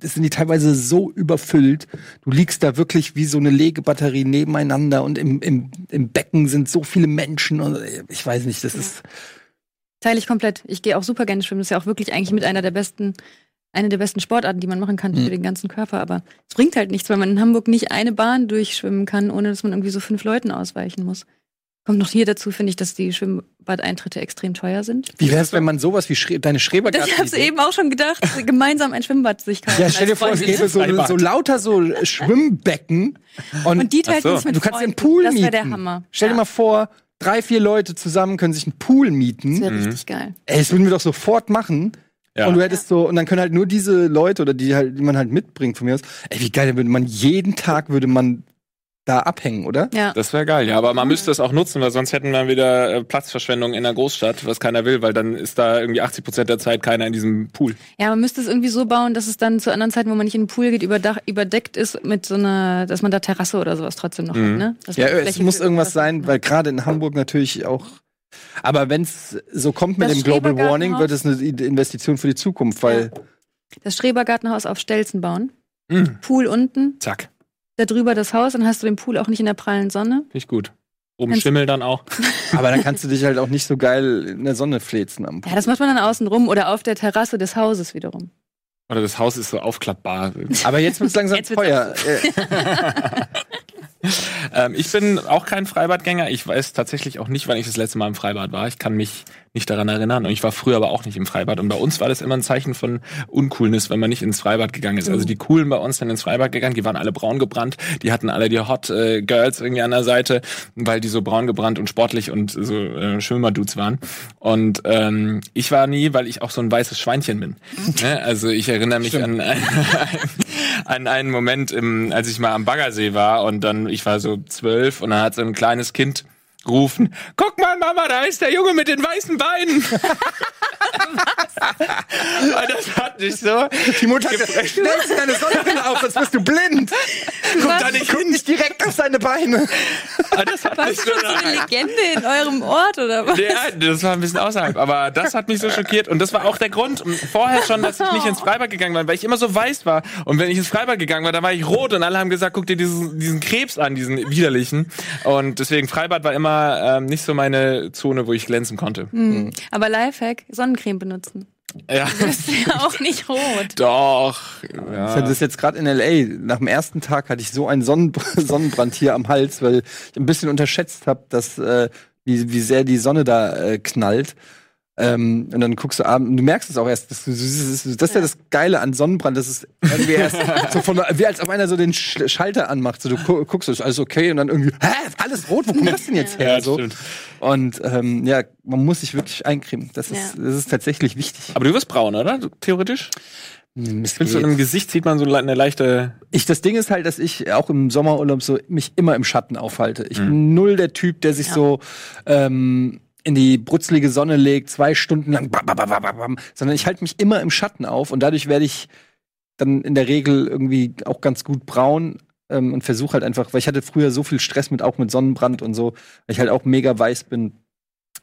äh, sind die teilweise so überfüllt. Du liegst da wirklich wie so eine Legebatterie nebeneinander und im, im, im Becken sind so viele Menschen und äh, ich weiß nicht, das ist. Teile ich komplett. Ich gehe auch super gerne schwimmen. Das ist ja auch wirklich eigentlich mit einer der besten, eine der besten Sportarten, die man machen kann Mhm. für den ganzen Körper. Aber es bringt halt nichts, weil man in Hamburg nicht eine Bahn durchschwimmen kann, ohne dass man irgendwie so fünf Leuten ausweichen muss. Kommt noch hier dazu, finde ich, dass die Schwimmbadeintritte extrem teuer sind. Wie wär's, wenn man sowas wie Schre deine Schrebergarten. Ich habe eben auch schon gedacht, gemeinsam ein Schwimmbad sich kaufen. Ja, stell dir vor, es gäbe so, so lauter so Schwimmbecken und, Und die teilt so. mit du kannst Freunden. Pool Das wäre mieten. der Hammer. Stell dir Ja, mal vor, drei, vier Leute zusammen können sich einen Pool Das mieten. wäre richtig geil. Ey, das würden wir doch sofort machen. Ja. Und du hättest so, und dann können halt nur diese Leute oder die halt, die man halt mitbringt von mir aus. Ey, wie geil, dann würde man jeden Tag würde man da abhängen, oder? Ja. Das wäre geil, ja. Aber man müsste es auch nutzen, weil sonst hätten wir wieder äh, Platzverschwendung in der Großstadt, was keiner will, weil dann ist da irgendwie 80 Prozent der Zeit keiner in diesem Pool. Ja, man müsste es irgendwie so bauen, dass es dann zu anderen Zeiten, wo man nicht in den Pool geht, überdach, überdeckt ist mit so einer, dass man da Terrasse oder sowas trotzdem noch Mhm. hat, ne? Dass Ja, es muss irgendwas was sein, hat. weil gerade in Hamburg natürlich auch. Aber wenn es so kommt mit Das dem Global Warning, wird es eine Investition für die Zukunft, weil Das Schrebergartenhaus auf Stelzen bauen. Mhm. Pool unten, Zack. Da drüber das Haus, dann hast du den Pool auch nicht in der prallen Sonne. Finde ich gut. Oben Kannst- Schimmel dann auch. aber dann kannst du dich halt auch nicht so geil in der Sonne flezen am Ja, das macht man dann außen rum oder auf der Terrasse des Hauses wiederum. Oder das Haus ist so aufklappbar. Aber jetzt wird es langsam Jetzt wird's teuer. Äh, ähm, ich bin auch kein Freibadgänger. Ich weiß tatsächlich auch nicht, wann ich das letzte Mal im Freibad war. Ich kann mich nicht daran erinnern. Und ich war früher aber auch nicht im Freibad. Und bei uns war das immer ein Zeichen von Uncoolness, wenn man nicht ins Freibad gegangen ist. Also die Coolen bei uns sind ins Freibad gegangen. Die waren alle braun gebrannt. Die hatten alle die Hot äh, Girls irgendwie an der Seite, weil die so braun gebrannt und sportlich und so äh, Schwimmerdudes waren. Und ähm, ich war nie, weil ich auch so ein weißes Schweinchen bin. ne? Also ich erinnere mich an, an einen Moment, im, als ich mal am Baggersee war und dann, ich war so zwölf und dann hat so ein kleines Kind gerufen, guck mal Mama, da ist der Junge mit den weißen Beinen. Und das hat mich so. die Mutter hat gesagt, stellst deine Sonnenbrille auf, sonst bist du blind. Guck da nicht hin, nicht direkt auf seine Beine. Ah, Das hat mich Was so eine Legende in eurem Ort oder was? Ja, das war ein bisschen außerhalb, aber das hat mich so schockiert und das war auch der Grund vorher schon, dass ich nicht ins Freibad gegangen war, weil ich immer so weiß war und wenn ich ins Freibad gegangen war, da war ich rot und alle haben gesagt, guck dir diesen, diesen Krebs an, diesen widerlichen und deswegen Freibad war immer ähm, nicht so meine Zone, wo ich glänzen konnte. Hm. Aber Lifehack, Sonnencreme benutzen. Ja, Das ist ja auch nicht rot. doch. Ich Ja. hatte das jetzt gerade in L.A. Nach dem ersten Tag hatte ich so einen Sonnen Sonnenbrand hier am Hals, weil ich ein bisschen unterschätzt habe, dass äh, wie, wie sehr die Sonne da äh, knallt. Ähm, und dann guckst du abends, du merkst es auch erst, dass du, das ist das ist ja das Geile an Sonnenbrand, das ist irgendwie erst so von, wie als ob einer so den Sch Schalter anmacht, so du gu guckst, ist alles okay und dann irgendwie, hä, alles rot, wo kommt das denn jetzt her? Ja, so. stimmt. Und ähm, ja, man muss sich wirklich eincremen. Das ist, Ja. das ist tatsächlich wichtig. Aber du wirst braun, oder? Theoretisch? Mist Findest du geht. im Gesicht sieht man so eine leichte. Ich, das Ding ist halt, dass ich auch im Sommerurlaub so mich immer im Schatten aufhalte. Ich bin null der Typ, der sich Ja. so ähm, in die brutzelige Sonne legt, zwei Stunden lang, bam, bam, bam, bam, bam, sondern ich halte mich immer im Schatten auf und dadurch werde ich dann in der Regel irgendwie auch ganz gut braun ähm, und versuche halt einfach, weil ich hatte früher so viel Stress mit auch mit Sonnenbrand und so, weil ich halt auch mega weiß bin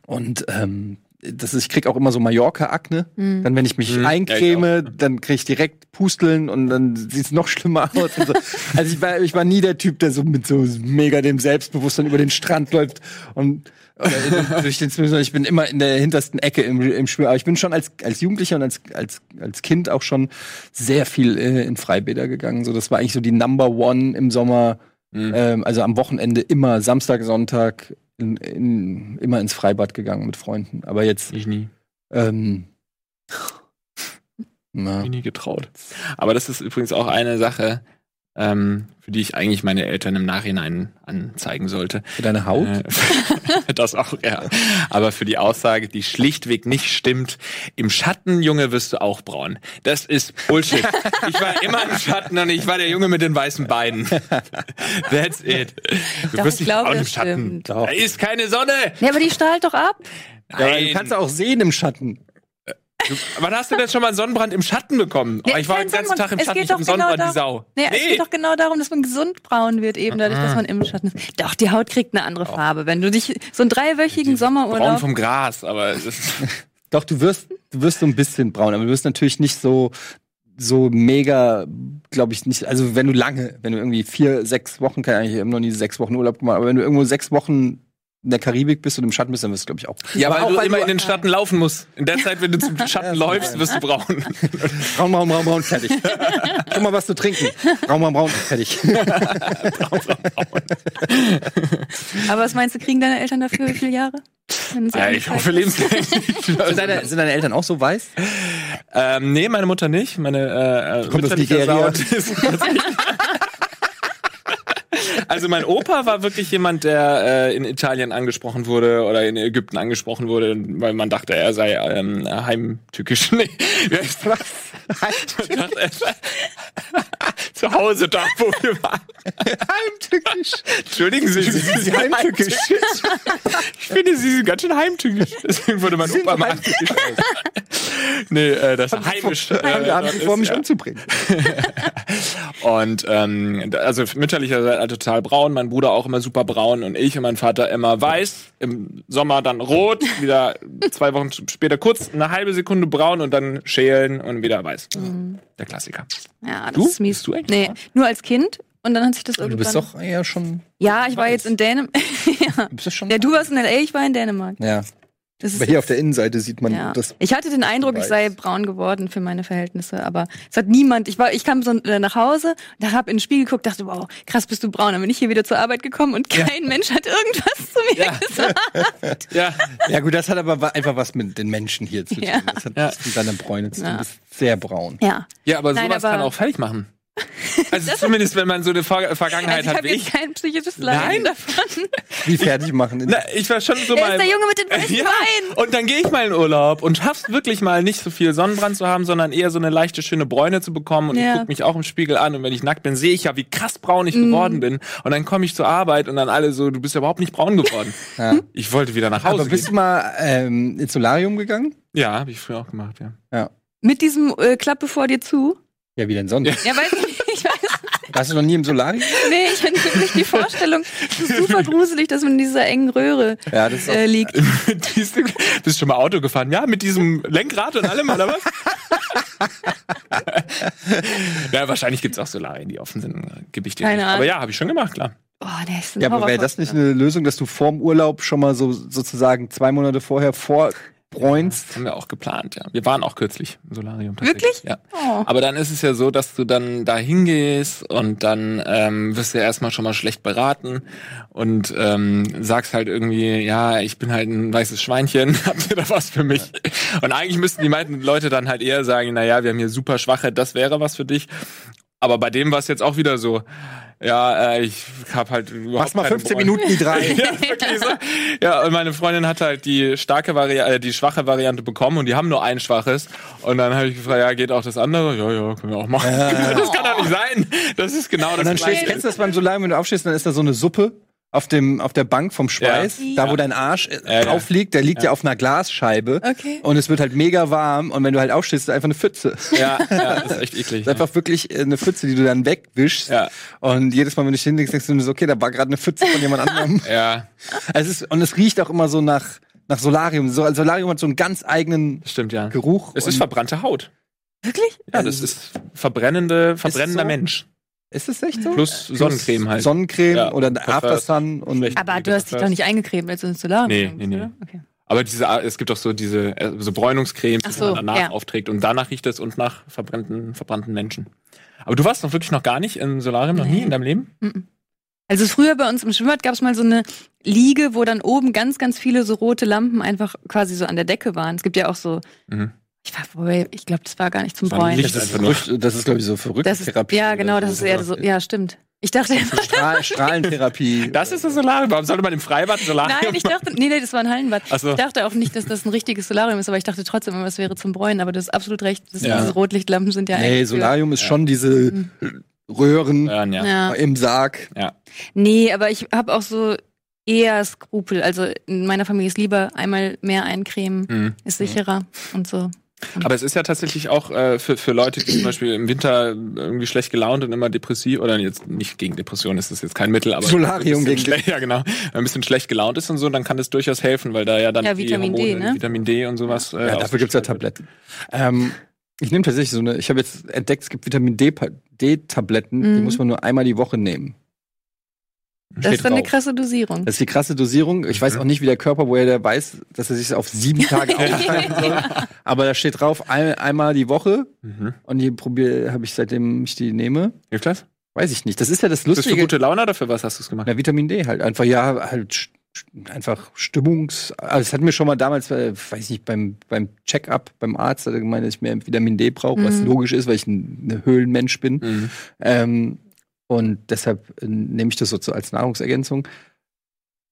und ähm, das ist, ich krieg auch immer so Mallorca-Akne. Hm. Dann, wenn ich mich Mhm. Ja, eincreme, dann kriege ich direkt Pusteln und dann sieht's noch schlimmer aus. So. Also ich war, ich war nie der Typ, der so mit so mega dem Selbstbewusstsein über den Strand läuft und durch den Swim, ich bin immer in der hintersten Ecke im, im Schwimmen. Aber ich bin schon als, als Jugendlicher und als, als, als Kind auch schon sehr viel äh, in Freibäder gegangen. So, das war eigentlich so die Number One im Sommer. Mhm. Ähm, also am Wochenende immer Samstag, Sonntag in, in, immer ins Freibad gegangen mit Freunden. Aber jetzt Ich nie. ähm, na, ich nie getraut. Aber das ist übrigens auch eine Sache, ähm, für die ich eigentlich meine Eltern im Nachhinein anzeigen sollte. für deine Haut? Äh, das auch, ja. Aber für die Aussage, die schlichtweg nicht stimmt, im Schatten, Junge, wirst du auch braun. Das ist Bullshit. Ich war immer im Schatten und ich war der Junge mit den weißen Beinen. That's it. Du Doch, wirst ich nicht glaube, braun im Schatten. stimmt. Da ist keine Sonne. Ja, aber die strahlt doch ab. Ja, aber du Nein. kannst auch sehen im Schatten. Wann hast du denn schon mal einen Sonnenbrand im Schatten bekommen? Oh, Ja, ich war den ganzen Tag im Schatten, ich hab doch im Sonnenbrand genau die Sau. Nee, es geht doch genau darum, dass man gesund braun wird, eben dadurch, dass man im Schatten ist. Doch, die Haut kriegt eine andere Farbe. Wenn du dich so einen dreiwöchigen Braun Sommerurlaub. vom Gras, aber es ist, Doch, du wirst, du wirst so ein bisschen braun, aber du wirst natürlich nicht so, so mega, glaube ich, nicht. Also, wenn du lange, wenn du irgendwie vier, sechs Wochen, kann ich habe noch nie sechs Wochen Urlaub gemacht, aber wenn du irgendwo sechs Wochen in der Karibik bist und im Schatten bist, dann wirst du, glaube ich, auch. ja, weil auch, du weil immer du- in den Schatten laufen musst. In der Zeit, wenn du zum Schatten läufst, wirst du braun. Braun, braun, braun, braun, fertig. Guck mal, was zu trinken. Braun, braun, braun, fertig. Aber was meinst du, kriegen deine Eltern dafür wie viele Jahre? Ja, ich anfangen? hoffe lebenslänglich. Sind deine, sind deine Eltern auch so weiß? ähm, nee, meine Mutter nicht. Meine äh, Kommt aus mütterliche Nigeria? Also mein Opa war wirklich jemand, der äh, in Italien angesprochen wurde oder in Ägypten angesprochen wurde, weil man dachte, er sei ähm, heimtückisch. Nee, heißt Zu Hause da, wo wir waren. Heimtückisch. Entschuldigen Sie, Sie sind heimtückisch. Ich finde, Sie sind ganz schön heimtückisch. Deswegen wurde mein Opa mal heimtückisch. nee, äh, das ist heimisch. äh, Haben vor, mich ja. umzubringen. Und ähm, also mütterlicherseits total braun, mein Bruder auch immer super braun und ich und mein Vater immer weiß, im Sommer dann rot, wieder zwei Wochen später kurz eine halbe Sekunde braun und dann schälen und wieder weiß. Der Klassiker. Ja, das Du? ist mies. Bist du eigentlich nee, nur als Kind. Und dann hat sich das Aber du bist doch eher schon. ja, ich war jetzt in Dänemark. ja. Du bist schon. ja, du warst in L.A., ich war in Dänemark. Ja. Das ist Aber hier auf der Innenseite sieht man ja. das. Ich hatte den Eindruck, ich sei braun geworden für meine Verhältnisse, aber es hat niemand. Ich war, ich kam so äh, nach Hause, da habe in den Spiegel geguckt, dachte, wow, krass, bist du braun. Dann bin ich hier wieder zur Arbeit gekommen und kein Mensch hat irgendwas zu mir Ja. gesagt. Ja, Ja, gut, das hat aber einfach was mit den Menschen hier zu tun. Ja. Das hat Ja. mit deiner Bräune zu tun. Ja. Du bist sehr braun. Ja. ja aber Nein, sowas aber- kann auch fertig machen. Also zumindest, wenn man so eine Ver Vergangenheit Also ich hat habe wie jetzt ich. kein psychisches Leiden Nein. davon. Wie fertig machen. Na, ich war schon so Er mal. ist der Junge mit den weißen ja, Beinen. und dann gehe ich mal in Urlaub und schaff's wirklich mal nicht so viel Sonnenbrand zu haben, sondern eher so eine leichte, schöne Bräune zu bekommen. Und Ja. ich gucke mich auch im Spiegel an und wenn ich nackt bin, sehe ich ja, wie krass braun ich geworden bin. Und dann komme ich zur Arbeit und dann alle so, du bist ja überhaupt nicht braun geworden. Ja. Ich wollte wieder nach Hause Aber bist du gehen. mal ähm, ins Solarium gegangen? Ja, habe ich früher auch gemacht, ja. Ja. Mit diesem äh, Klappe vor dir zu. Ja, wie denn sonst? Ja, weiß ich nicht. Ich weiß Warst du noch nie im Solarium? Nee, ich finde wirklich die Vorstellung, es ist super gruselig, dass man in dieser engen Röhre Ja, das ist auch, äh, liegt. Bist du schon mal Auto gefahren? Ja, mit diesem Lenkrad und allem, oder was? ja, wahrscheinlich gibt's auch Solarien, die offen sind, gebe ich dir Keine nicht. Ahnung. Aber ja, habe ich schon gemacht, klar. Oh, nee, ist ein ja, aber wäre das nicht eine Lösung, dass du vorm Urlaub schon mal so sozusagen zwei Monate vorher vorbräunst? Haben wir auch geplant, ja. Wir waren auch kürzlich im Solarium. tatsächlich. Wirklich? Ja. Oh. Aber dann ist es ja so, dass du dann da hingehst und dann ähm, wirst du ja erstmal schon mal schlecht beraten und ähm, sagst halt irgendwie, ja, ich bin halt ein weißes Schweinchen, habt ihr da was für mich? Und eigentlich müssten die meisten Leute dann halt eher sagen, na ja, wir haben hier super Schwache, das wäre was für dich. Aber bei dem war es jetzt auch wieder so, ja, äh, ich habe halt überhaupt Machst mal keine 15 Bräune. Minuten die drei. ja, wirklich so. Ja, und meine Freundin hat halt die starke Variante, äh, die schwache Variante bekommen und die haben nur ein schwaches. Und dann habe ich gefragt, ja, geht auch das andere? Ja, ja, können wir auch machen. Das kann doch nicht sein. Das ist genau das Und dann Gleiche. kennst du das beim Solarium, wenn du aufstehst, dann ist da so eine Suppe auf dem auf der Bank vom Schweiß, Ja. da wo dein Arsch äh, Ja, ja. drauf liegt, der liegt ja. auf einer Glasscheibe Okay. und es wird halt mega warm und wenn du halt aufstehst, ist es einfach eine Pfütze. Ja, ja, das ist echt eklig. Das ist einfach wirklich äh, eine Pfütze, die du dann wegwischst. Ja. Und jedes Mal, wenn du dich hinlegst, denkst du dir so, okay, da war gerade eine Pfütze von jemand anderem. Ja, es ist, und es riecht auch immer so nach, nach Solarium. So, also Solarium hat so einen ganz eigenen stimmt, ja. Geruch. Es ist verbrannte Haut. Wirklich? Ja, das ist verbrennende, verbrennender so? Mensch. Ist es echt so? Plus Sonnencreme halt. Sonnencreme Ja. oder Parfum. Aftersun und. Aber du hast dich doch nicht eingecremt, als du ins Solarium Nee, nee, nee. oder? Okay. Aber diese, es gibt auch so diese äh, so Bräunungscremes, Ach die so, man danach ja. aufträgt und danach riecht es und nach verbrannten, verbrannten Menschen. Aber du warst noch wirklich noch gar nicht im Solarium, noch nie Nee. in deinem Leben? Also früher bei uns im Schwimmbad gab es mal so eine Liege, wo dann oben ganz, ganz viele so rote Lampen einfach quasi so an der Decke waren. Es gibt ja auch so, Mhm. Ich ich glaube, das war gar nicht zum Das Bräunen. Das verrückt, das ist glaube ich so verrückt. Das ist, ja, genau, das ist eher so, ja, stimmt. Ich dachte, Strahl, Strahlentherapie. Das ist das Solarium. Warum sollte man im Freibad ein Solarium nein, ich dachte, nee, nee, das war ein Hallenbad. Ach so. Ich dachte auch nicht, dass das ein richtiges Solarium ist, aber ich dachte trotzdem immer, es wäre zum Bräunen. Aber du hast absolut recht, das, Ja. diese Rotlichtlampen sind ja Nee, eigentlich. für- Solarium ist schon diese Röhren Ja, ja. Ja. im Sarg. ja. Nee, aber ich habe auch so eher Skrupel. Also in meiner Familie ist lieber einmal mehr eincremen, Mhm. ist sicherer und so. Aber es ist ja tatsächlich auch äh, für, für Leute, die zum Beispiel im Winter irgendwie schlecht gelaunt und immer depressiv, oder jetzt nicht gegen Depression ist das jetzt kein Mittel, aber Solarium ein bisschen gegen- schlecht, ja genau, ein bisschen schlecht gelaunt ist und so, dann kann das durchaus helfen, weil da ja dann Ja, die Vitamin D, Hormone, ne? Vitamin D und sowas. Äh, Ja, dafür gibt's ja Tabletten. Ähm, ich nehme tatsächlich so eine, ich habe jetzt entdeckt, es gibt Vitamin D-Tabletten, die Mhm. muss man nur einmal die Woche nehmen. Das ist eine krasse Dosierung. Das ist die krasse Dosierung. Ich weiß Mhm. auch nicht, wie der Körper, woher der weiß, dass er sich auf sieben Tage aufteilen soll. Aber da steht drauf, ein, einmal die Woche. Mhm. Und die probiere, habe ich seitdem ich die nehme. Hilft das? Weiß ich nicht. Das ist ja das Ist das für Lustige. gute Laune oder für was hast du es gemacht? Na, Vitamin D halt. Einfach, ja, halt einfach Stimmungs. Also, es hat mir schon mal damals, äh, weiß ich nicht, beim, beim Check-up beim Arzt hat er gemeint, dass ich mehr Vitamin D brauche, was Mhm. logisch ist, weil ich ein ne Höhlenmensch bin. Mhm. Ähm, und deshalb äh, nehme ich das so zu- als Nahrungsergänzung.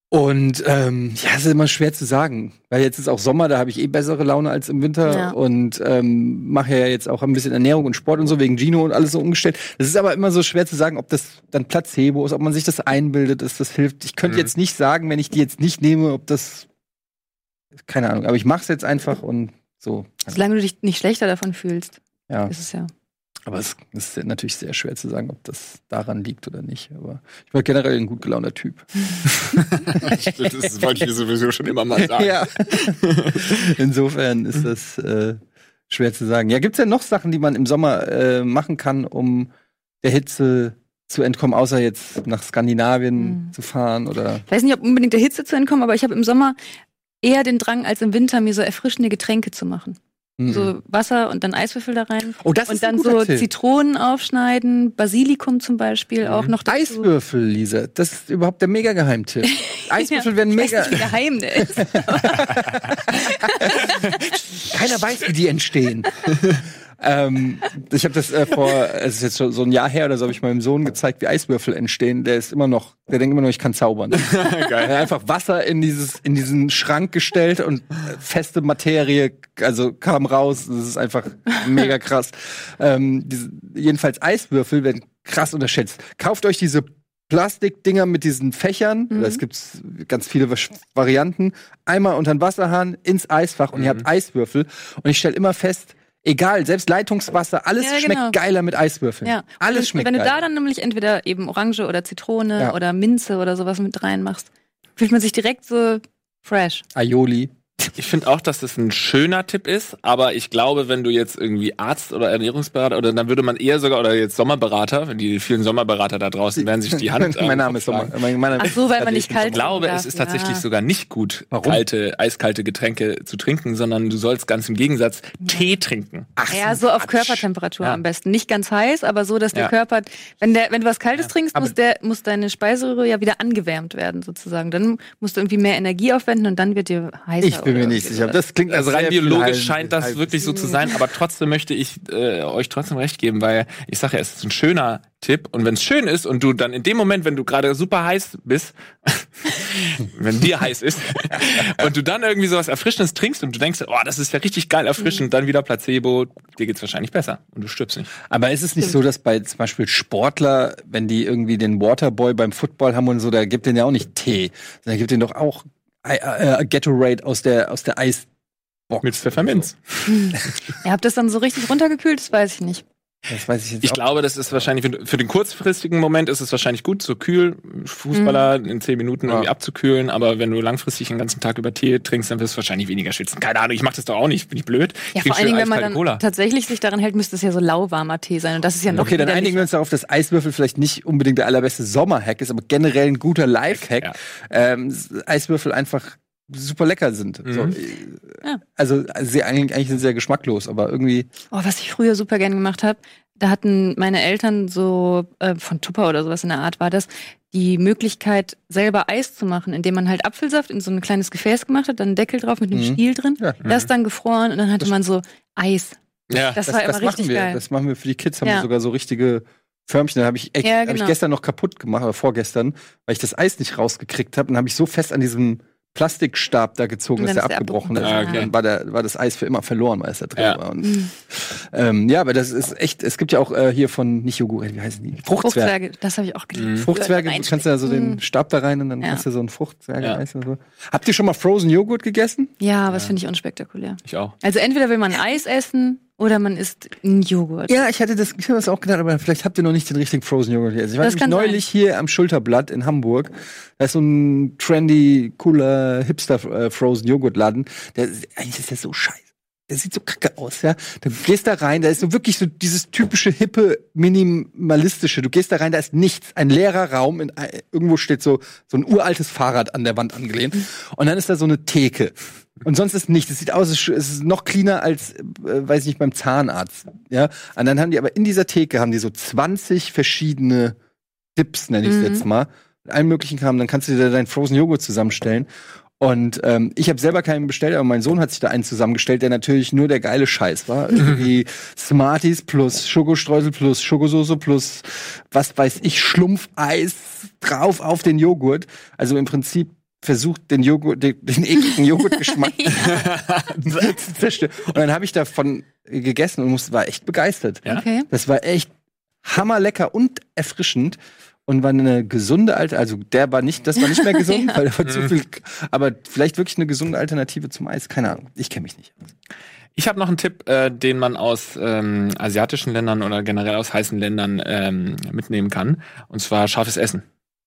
Und ähm, ja, es ist immer schwer zu sagen, weil jetzt ist auch Sommer, da habe ich eh bessere Laune als im Winter Ja. und ähm, mache ja jetzt auch ein bisschen Ernährung und Sport und so wegen Gino und alles so umgestellt. Das ist aber immer so schwer zu sagen, ob das dann Placebo ist, ob man sich das einbildet, dass das hilft. Ich könnte Mhm. jetzt nicht sagen, wenn ich die jetzt nicht nehme, ob das keine Ahnung, aber ich mache es jetzt einfach und so. Solange du dich nicht schlechter davon fühlst, Ja. ist es ja. Aber es es ist natürlich sehr schwer zu sagen, ob das daran liegt oder nicht. Aber ich bin generell ein gut gelaunter Typ. das wollte ich dir sowieso schon immer mal sagen. Ja. Insofern ist das äh, schwer zu sagen. Ja, gibt's denn noch Sachen, die man im Sommer äh, machen kann, um der Hitze zu entkommen, außer jetzt nach Skandinavien Mhm. zu fahren oder Ich weiß nicht, ob unbedingt der Hitze zu entkommen, aber ich habe im Sommer eher den Drang, als im Winter mir so erfrischende Getränke zu machen. Mhm. So Wasser und dann Eiswürfel da rein. Oh, das und ist ein dann so Tipp. Zitronen aufschneiden, Basilikum zum Beispiel auch noch dazu. Eiswürfel, Lisa. Das ist überhaupt der mega Geheimtipp. Eiswürfel werden Ich mega. weiß nicht, wie geheim der ist. Keiner weiß, wie die entstehen. ähm, ich habe das äh, vor, es ist jetzt schon so ein Jahr her oder so, habe ich meinem Sohn gezeigt, wie Eiswürfel entstehen. Der ist immer noch, der denkt immer noch, ich kann zaubern. Er Geil. hat einfach Wasser in dieses, in diesen Schrank gestellt und feste Materie, also kam raus. Das ist einfach mega krass. Ähm, diese, jedenfalls Eiswürfel werden krass unterschätzt. Kauft euch diese Plastikdinger mit diesen Fächern, Mhm. das gibt's ganz viele Varianten, einmal unter den Wasserhahn ins Eisfach und ihr habt Eiswürfel. Und ich stelle immer fest, egal, selbst Leitungswasser, alles Ja, schmeckt genau. geiler mit Eiswürfeln. Ja. Alles und, schmeckt wenn du geil. da dann nämlich entweder eben Orange oder Zitrone Ja. oder Minze oder sowas mit reinmachst, fühlt man sich direkt so fresh. Aioli. Ich finde auch, dass das ein schöner Tipp ist, aber ich glaube, wenn du jetzt irgendwie Arzt oder Ernährungsberater oder dann würde man eher sogar oder jetzt Sommerberater, wenn die vielen Sommerberater da draußen werden sich die Hand mein am Name ist Sommer. Mein, mein Name Ach so, weil man nicht kalt Ich glaube, trinken es ist darf. tatsächlich Ja. sogar nicht gut, Warum? kalte, eiskalte Getränke zu trinken, sondern du sollst ganz im Gegensatz Tee trinken. Ach, Ja, so auf Quatsch. Körpertemperatur Ja. am besten. Nicht ganz heiß, aber so, dass der Ja. Körper, wenn der, wenn du was Kaltes trinkst, aber- muss der, muss deine Speiseröhre ja wieder angewärmt werden, sozusagen. Dann musst du irgendwie mehr Energie aufwenden und dann wird dir heißer. Ich bin mir nicht sicher. Das klingt Also rein biologisch scheint das Halb- wirklich so zu sein, aber trotzdem möchte ich äh, euch trotzdem recht geben, weil ich sage ja, es ist ein schöner Tipp und wenn es schön ist und du dann in dem Moment, wenn du gerade super heiß bist, wenn dir heiß ist und du dann irgendwie sowas Erfrischendes trinkst und du denkst, oh, das ist ja richtig geil erfrischend, dann wieder Placebo, dir geht's wahrscheinlich besser und du stirbst nicht. Aber ist es nicht so, dass bei zum Beispiel Sportler, wenn die irgendwie den Waterboy beim Football haben und so, da gibt denen ja auch nicht Tee, sondern gibt denen doch auch äh, äh, Gatorade aus der aus der Eisbox. Mit Pfefferminz. Ihr habt das dann so richtig runtergekühlt, das weiß ich nicht. Das weiß ich jetzt Ich glaube, das ist wahrscheinlich, für- für den kurzfristigen Moment ist es wahrscheinlich gut, so kühl, Fußballer in zehn Minuten irgendwie Ja. abzukühlen, aber wenn du langfristig den ganzen Tag über Tee trinkst, dann wirst du wahrscheinlich weniger schwitzen. Keine Ahnung, ich mach das doch auch nicht, bin ich blöd. Ja, Ich vor allen Dingen, wenn man dann Cola. tatsächlich sich daran hält, müsste es ja so lauwarmer Tee sein. Und das ist ja noch Okay, dann einigen wir uns darauf, dass Eiswürfel vielleicht nicht unbedingt der allerbeste Sommerhack ist, aber generell ein guter Lifehack. Ja. Ähm, Eiswürfel einfach super lecker sind. So, Mhm. äh, Ja. Also sie eigentlich, eigentlich sind sie sehr geschmacklos, aber irgendwie Oh, was ich früher super gern gemacht habe, da hatten meine Eltern so äh, von Tupper oder sowas in der Art war das, die Möglichkeit, selber Eis zu machen, indem man halt Apfelsaft in so ein kleines Gefäß gemacht hat, dann einen Deckel drauf mit einem Mhm. Stiel drin, Ja. das dann gefroren und dann hatte man so Eis. Ja. Das, das, war immer das machen richtig wir. geil. Das machen wir für die Kids, haben Ja. wir sogar so richtige Förmchen. Da habe ich, echt, Ja, hab ich genau. gestern noch kaputt gemacht, oder vorgestern, weil ich das Eis nicht rausgekriegt habe. Und habe ich so fest an diesem Plastikstab da gezogen ist, der abgebrochen ist. Ah, okay. Dann war, der, war das Eis für immer verloren, weil es da drin Ja. war. Und, ähm, ja, aber das ist echt, es gibt ja auch äh, hier von, nicht Joghurt, wie heißen die? Fruchtzwerge. Fruchtzwerge, das habe ich auch geliebt. Fruchtzwerge, du kannst ja so den Mm. Stab da rein und dann Ja. kannst du so ein Fruchtzwerge-Eis Ja. oder so. Habt ihr schon mal Frozen Joghurt gegessen? Ja, aber das finde ich unspektakulär. Ich auch. Also entweder will man Eis essen oder man isst einen Joghurt. Ja, ich hatte das, ich das auch gedacht, aber vielleicht habt ihr noch nicht den richtigen Frozen Joghurt gegessen. Ich war Das nämlich neulich hier am Schulterblatt in Hamburg. Da ist so ein trendy, cooler Hipster äh, Frozen Joghurt Laden. Der, eigentlich ist der so scheiße. Der sieht so kacke aus, ja. Du gehst da rein, da ist so wirklich so dieses typische hippe, minimalistische. Du gehst da rein, da ist nichts. Ein leerer Raum. In, äh, irgendwo steht so, so ein uraltes Fahrrad an der Wand angelehnt. Und dann ist da so eine Theke. Und sonst ist nichts. Es sieht aus, es ist noch cleaner als, äh, weiß ich nicht, beim Zahnarzt. Ja. Und dann haben die aber in dieser Theke haben die so 20 verschiedene Dips, nenne ich es Mhm. jetzt mal. Mit allem möglichen Kram. Dann kannst du dir deinen Frozen Joghurt zusammenstellen. Und ähm, ich habe selber keinen bestellt, aber mein Sohn hat sich da einen zusammengestellt, der natürlich nur der geile Scheiß war. Irgendwie Smarties plus Schokostreusel plus Schokosoße plus was weiß ich, Schlumpfeis drauf auf den Joghurt. Also im Prinzip versucht den Joghurt, den, den ekligen Joghurtgeschmack zu zerstören. Und dann habe ich davon gegessen und musste, war echt begeistert. Ja? Okay. Das war echt hammerlecker und erfrischend und war eine gesunde alte, also der war nicht, das war nicht mehr gesund, Ja. weil da war zu viel, aber vielleicht wirklich eine gesunde Alternative zum Eis, keine Ahnung, ich kenne mich nicht. Ich habe noch einen Tipp, äh, den man aus ähm, asiatischen Ländern oder generell aus heißen Ländern ähm, mitnehmen kann. Und zwar scharfes Essen.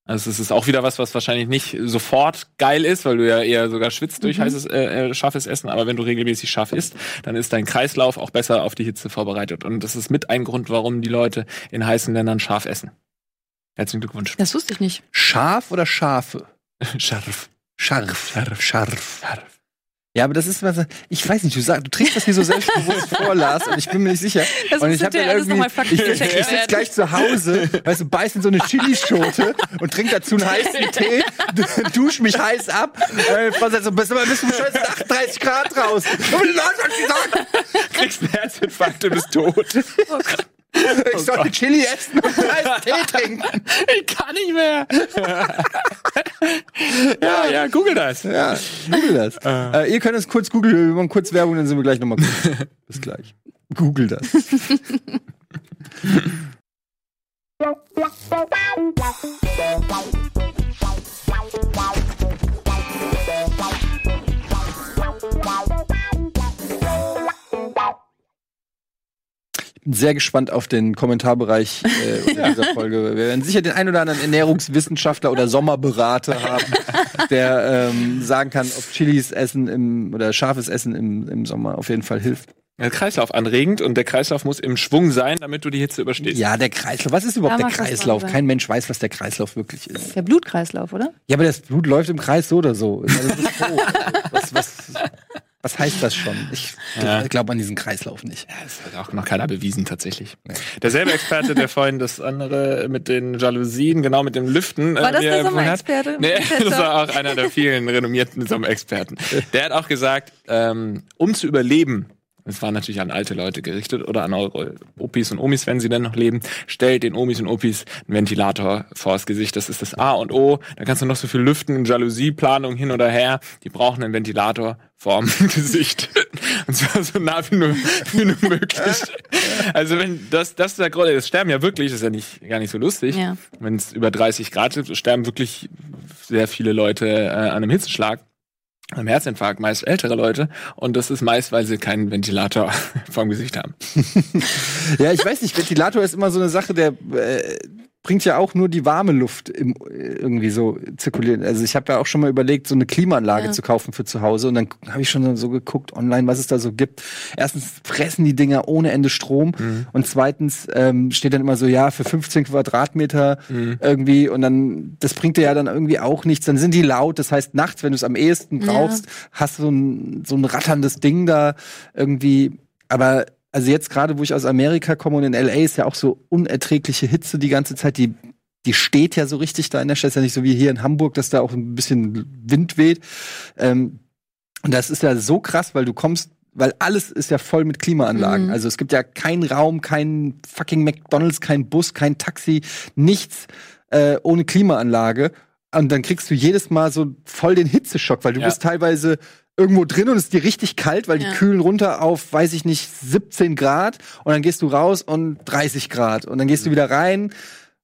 Also es ist auch wieder was, was wahrscheinlich nicht sofort geil ist, weil du ja eher sogar schwitzt durch Mhm. heißes äh, äh, scharfes Essen. Aber wenn du regelmäßig scharf isst, dann ist dein Kreislauf auch besser auf die Hitze vorbereitet. Und das ist mit ein Grund, warum die Leute in heißen Ländern scharf essen. Herzlichen Glückwunsch. Das wusste ich nicht. Scharf oder Schafe? Scharf. Scharf, scharf, scharf. Ja, aber das ist was, ich weiß nicht, du sagst, du trägst das hier so selbstbewusst vor, Lars, und ich bin mir nicht sicher. Das und ich habe alles noch mal ich, ich, ich sitze gleich zu Hause, weißt du, beiß in so eine Chilischote und trink dazu einen heißen Tee, dusch mich heiß ab, äh, so, bist du bist du bescheuert, es sind 38 Grad draußen. Und die Leute haben gesagt, Kriegst einen Herzinfarkt und bist tot. ich soll Chili essen und heißen Tee trinken. Ich kann nicht mehr. ja, ja, google das. Ja, google das. Äh, ihr könnt es kurz googeln, wir machen kurz Werbung, dann sind wir gleich nochmal kurz. Bis gleich. Google das. Bin sehr gespannt auf den Kommentarbereich äh, unter dieser Folge. Wir werden sicher den ein oder anderen Ernährungswissenschaftler oder Sommerberater haben, der ähm, sagen kann, ob Chilis Essen im oder scharfes Essen im, im Sommer auf jeden Fall hilft. Der Kreislauf anregend und der Kreislauf muss im Schwung sein, damit du die Hitze überstehst. Ja, der Kreislauf. Was ist überhaupt Da der Kreislauf? Kein Mensch weiß, was der Kreislauf wirklich ist. Der Blutkreislauf, oder? Ja, aber das Blut läuft im Kreis so oder so. Also das ist so. was, was, was heißt das schon? Ich Ja. glaube an diesen Kreislauf nicht. Das hat auch noch keiner bewiesen, tatsächlich. Derselbe Experte, der vorhin das andere mit den Jalousien, genau mit dem Lüften. War das der. Sommerexperte? Nee, das war auch einer der vielen renommierten Sommerexperten. Der hat auch gesagt, ähm, um zu überleben, das war natürlich an alte Leute gerichtet oder an eure Opis und Omis, wenn sie denn noch leben. Stellt den Omis und Opis einen Ventilator vors Gesicht. Das ist das A und O. Da kannst du noch so viel lüften, Jalousieplanung hin oder her. Die brauchen einen Ventilator vorm Gesicht. Und zwar so nah wie nur, wie nur möglich. Also wenn das, das ist der Grund, das sterben ja wirklich, das ist ja nicht, gar nicht so lustig. Ja. Wenn es über 30 Grad ist, sterben wirklich sehr viele Leute äh, an einem Hitzenschlag. Einem Herzinfarkt, meist ältere Leute. Und das ist meist, weil sie keinen Ventilator vorm Gesicht haben. Ja, ich weiß nicht, Ventilator ist immer so eine Sache, der äh, bringt ja auch nur die warme Luft im, irgendwie so zirkulieren. Also ich habe ja auch schon mal überlegt, so eine Klimaanlage Ja. zu kaufen für zu Hause und dann habe ich schon so geguckt online, was es da so gibt. Erstens fressen die Dinger ohne Ende Strom und zweitens ähm, steht dann immer so, ja, für 15 Quadratmeter irgendwie und dann, das bringt dir ja dann irgendwie auch nichts. Dann sind die laut, das heißt nachts, wenn du es am ehesten Ja. brauchst, hast du so ein, so ein ratterndes Ding da irgendwie, aber also jetzt gerade, wo ich aus Amerika komme und in LA ist ja auch so unerträgliche Hitze die ganze Zeit, die die steht ja so richtig da in der Stadt, ist ja nicht so wie hier in Hamburg, dass da auch ein bisschen Wind weht. Ähm, und das ist ja so krass, weil du kommst, weil alles ist ja voll mit Klimaanlagen. Mhm. Also es gibt ja keinen Raum, kein fucking McDonalds, kein Bus, kein Taxi, nichts äh, ohne Klimaanlage. Und dann kriegst du jedes Mal so voll den Hitzeschock, weil du Ja. bist teilweise irgendwo drin und es ist dir richtig kalt, weil Ja. die kühlen runter auf, weiß ich nicht, 17 Grad und dann gehst du raus und 30 Grad und dann gehst du wieder rein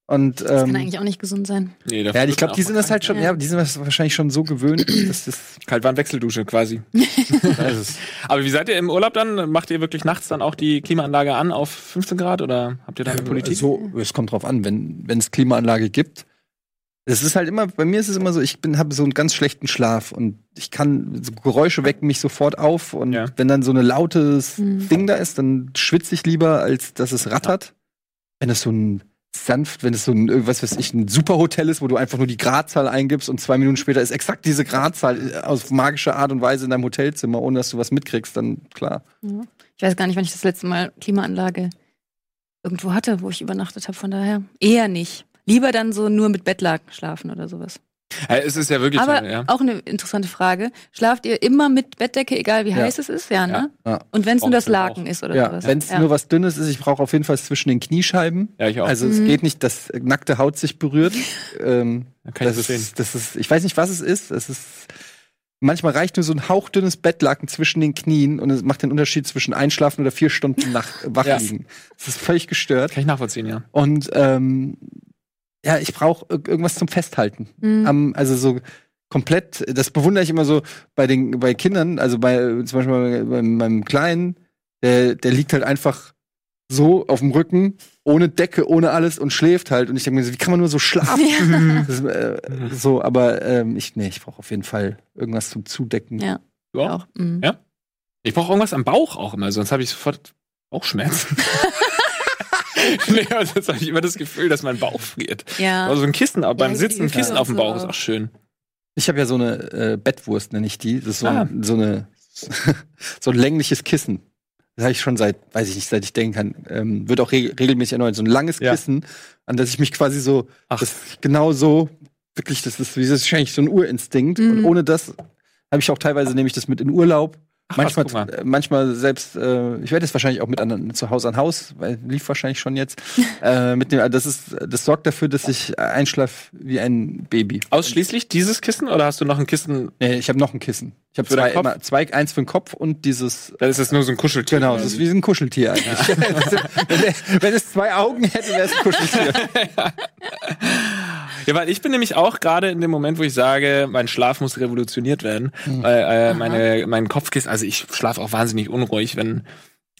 und Das kann ähm, eigentlich auch nicht gesund sein. Nee, ja, ich glaube, die sind das halt schon, Ja. ja, die sind das wahrscheinlich schon so gewöhnt, dass das Kaltwarm-Wechseldusche quasi. Aber wie seid ihr im Urlaub dann? Macht ihr wirklich nachts dann auch die Klimaanlage an auf 15 Grad oder habt ihr da eine Politik? So, es kommt drauf an, wenn wenn es Klimaanlage gibt. Es ist halt immer, bei mir ist es immer so, ich bin habe so einen ganz schlechten Schlaf und ich kann so Geräusche wecken mich sofort auf und Ja. wenn dann so ein lautes Mhm. Ding da ist, dann schwitze ich lieber, als dass es rattert. Wenn es so ein sanft, wenn es so ein, irgendwas weiß ich, ein Superhotel ist, wo du einfach nur die Gradzahl eingibst und zwei Minuten später ist exakt diese Gradzahl äh, auf magische Art und Weise in deinem Hotelzimmer, ohne dass du was mitkriegst, dann klar. Ich weiß gar nicht, wann ich das letzte Mal Klimaanlage irgendwo hatte, wo ich übernachtet habe. Von daher eher nicht. Lieber dann so nur mit Bettlaken schlafen oder sowas. Ja, es ist ja wirklich, Aber ja. auch eine interessante Frage. Schlaft ihr immer mit Bettdecke, egal wie Ja. heiß es ist? Ja, ne? Ja. Und wenn es nur das Laken auch. ist oder Ja, sowas? wenn es ja. nur was Dünnes ist, ich brauche auf jeden Fall zwischen den Kniescheiben. ja, ich auch. Also es Mhm. geht nicht, dass nackte Haut sich berührt. ähm, kann ich das, verstehen. ist, das ist, ich weiß nicht, was es ist. Es ist manchmal reicht nur so ein hauchdünnes Bettlaken zwischen den Knien und es macht den Unterschied zwischen einschlafen oder vier Stunden nach, wach Ja. liegen. Das ist völlig gestört. Kann ich nachvollziehen, ja. Und ähm, ja, ich brauche irgendwas zum Festhalten. Mhm. Am, also so komplett, das bewundere ich immer so bei den bei Kindern, also bei zum Beispiel bei, bei meinem Kleinen, der, der liegt halt einfach so auf dem Rücken, ohne Decke, ohne alles und schläft halt. Und ich denke mir so, wie kann man nur so schlafen? Das äh, so, aber ähm, ich, nee, ich brauche auf jeden Fall irgendwas zum Zudecken. Ja. Du auch? auch. Mhm. Ja. Ich brauche irgendwas am Bauch auch immer, sonst habe ich sofort Bauchschmerzen. nee, aber sonst habe ich immer das Gefühl, dass mein Bauch friert. Ja. Also ein Kissen, aber beim Ja, Sitzen ein Kissen auf dem und Bauch ist auch schön. Ich habe ja so eine äh, Bettwurst, nenne ich die. Das ist so, Ah. ein, so eine so ein längliches Kissen. Das habe ich schon seit, weiß ich nicht, seit ich denken kann. Ähm, wird auch re regelmäßig erneuert. So ein langes Ja. Kissen, an das ich mich quasi so, Ach. das genau so, wirklich, das ist, wie das ist wahrscheinlich so ein Urinstinkt. Und Mhm. ohne das habe ich auch teilweise, nehme ich das mit in Urlaub. Ach, manchmal, äh, manchmal selbst, äh, ich werde es wahrscheinlich auch mit anderen zu Hause an Haus, weil lief wahrscheinlich schon jetzt. äh, mit dem, das ist, das sorgt dafür, dass ich einschlafe wie ein Baby. Ausschließlich dieses Kissen oder hast du noch ein Kissen? Nee, ich habe noch ein Kissen. Ich habe zwei, immer, zwei, eins für den Kopf und dieses. Dann ist es nur so ein Kuscheltier. Genau, das ist wie ein Kuscheltier eigentlich. wenn, er- wenn es zwei Augen hätte, wäre es ein Kuscheltier. Ja, weil ich bin nämlich auch gerade in dem Moment, wo ich sage, mein Schlaf muss revolutioniert werden. Mhm. Weil, äh, meine, mein Kopfkissen, also ich schlafe auch wahnsinnig unruhig, wenn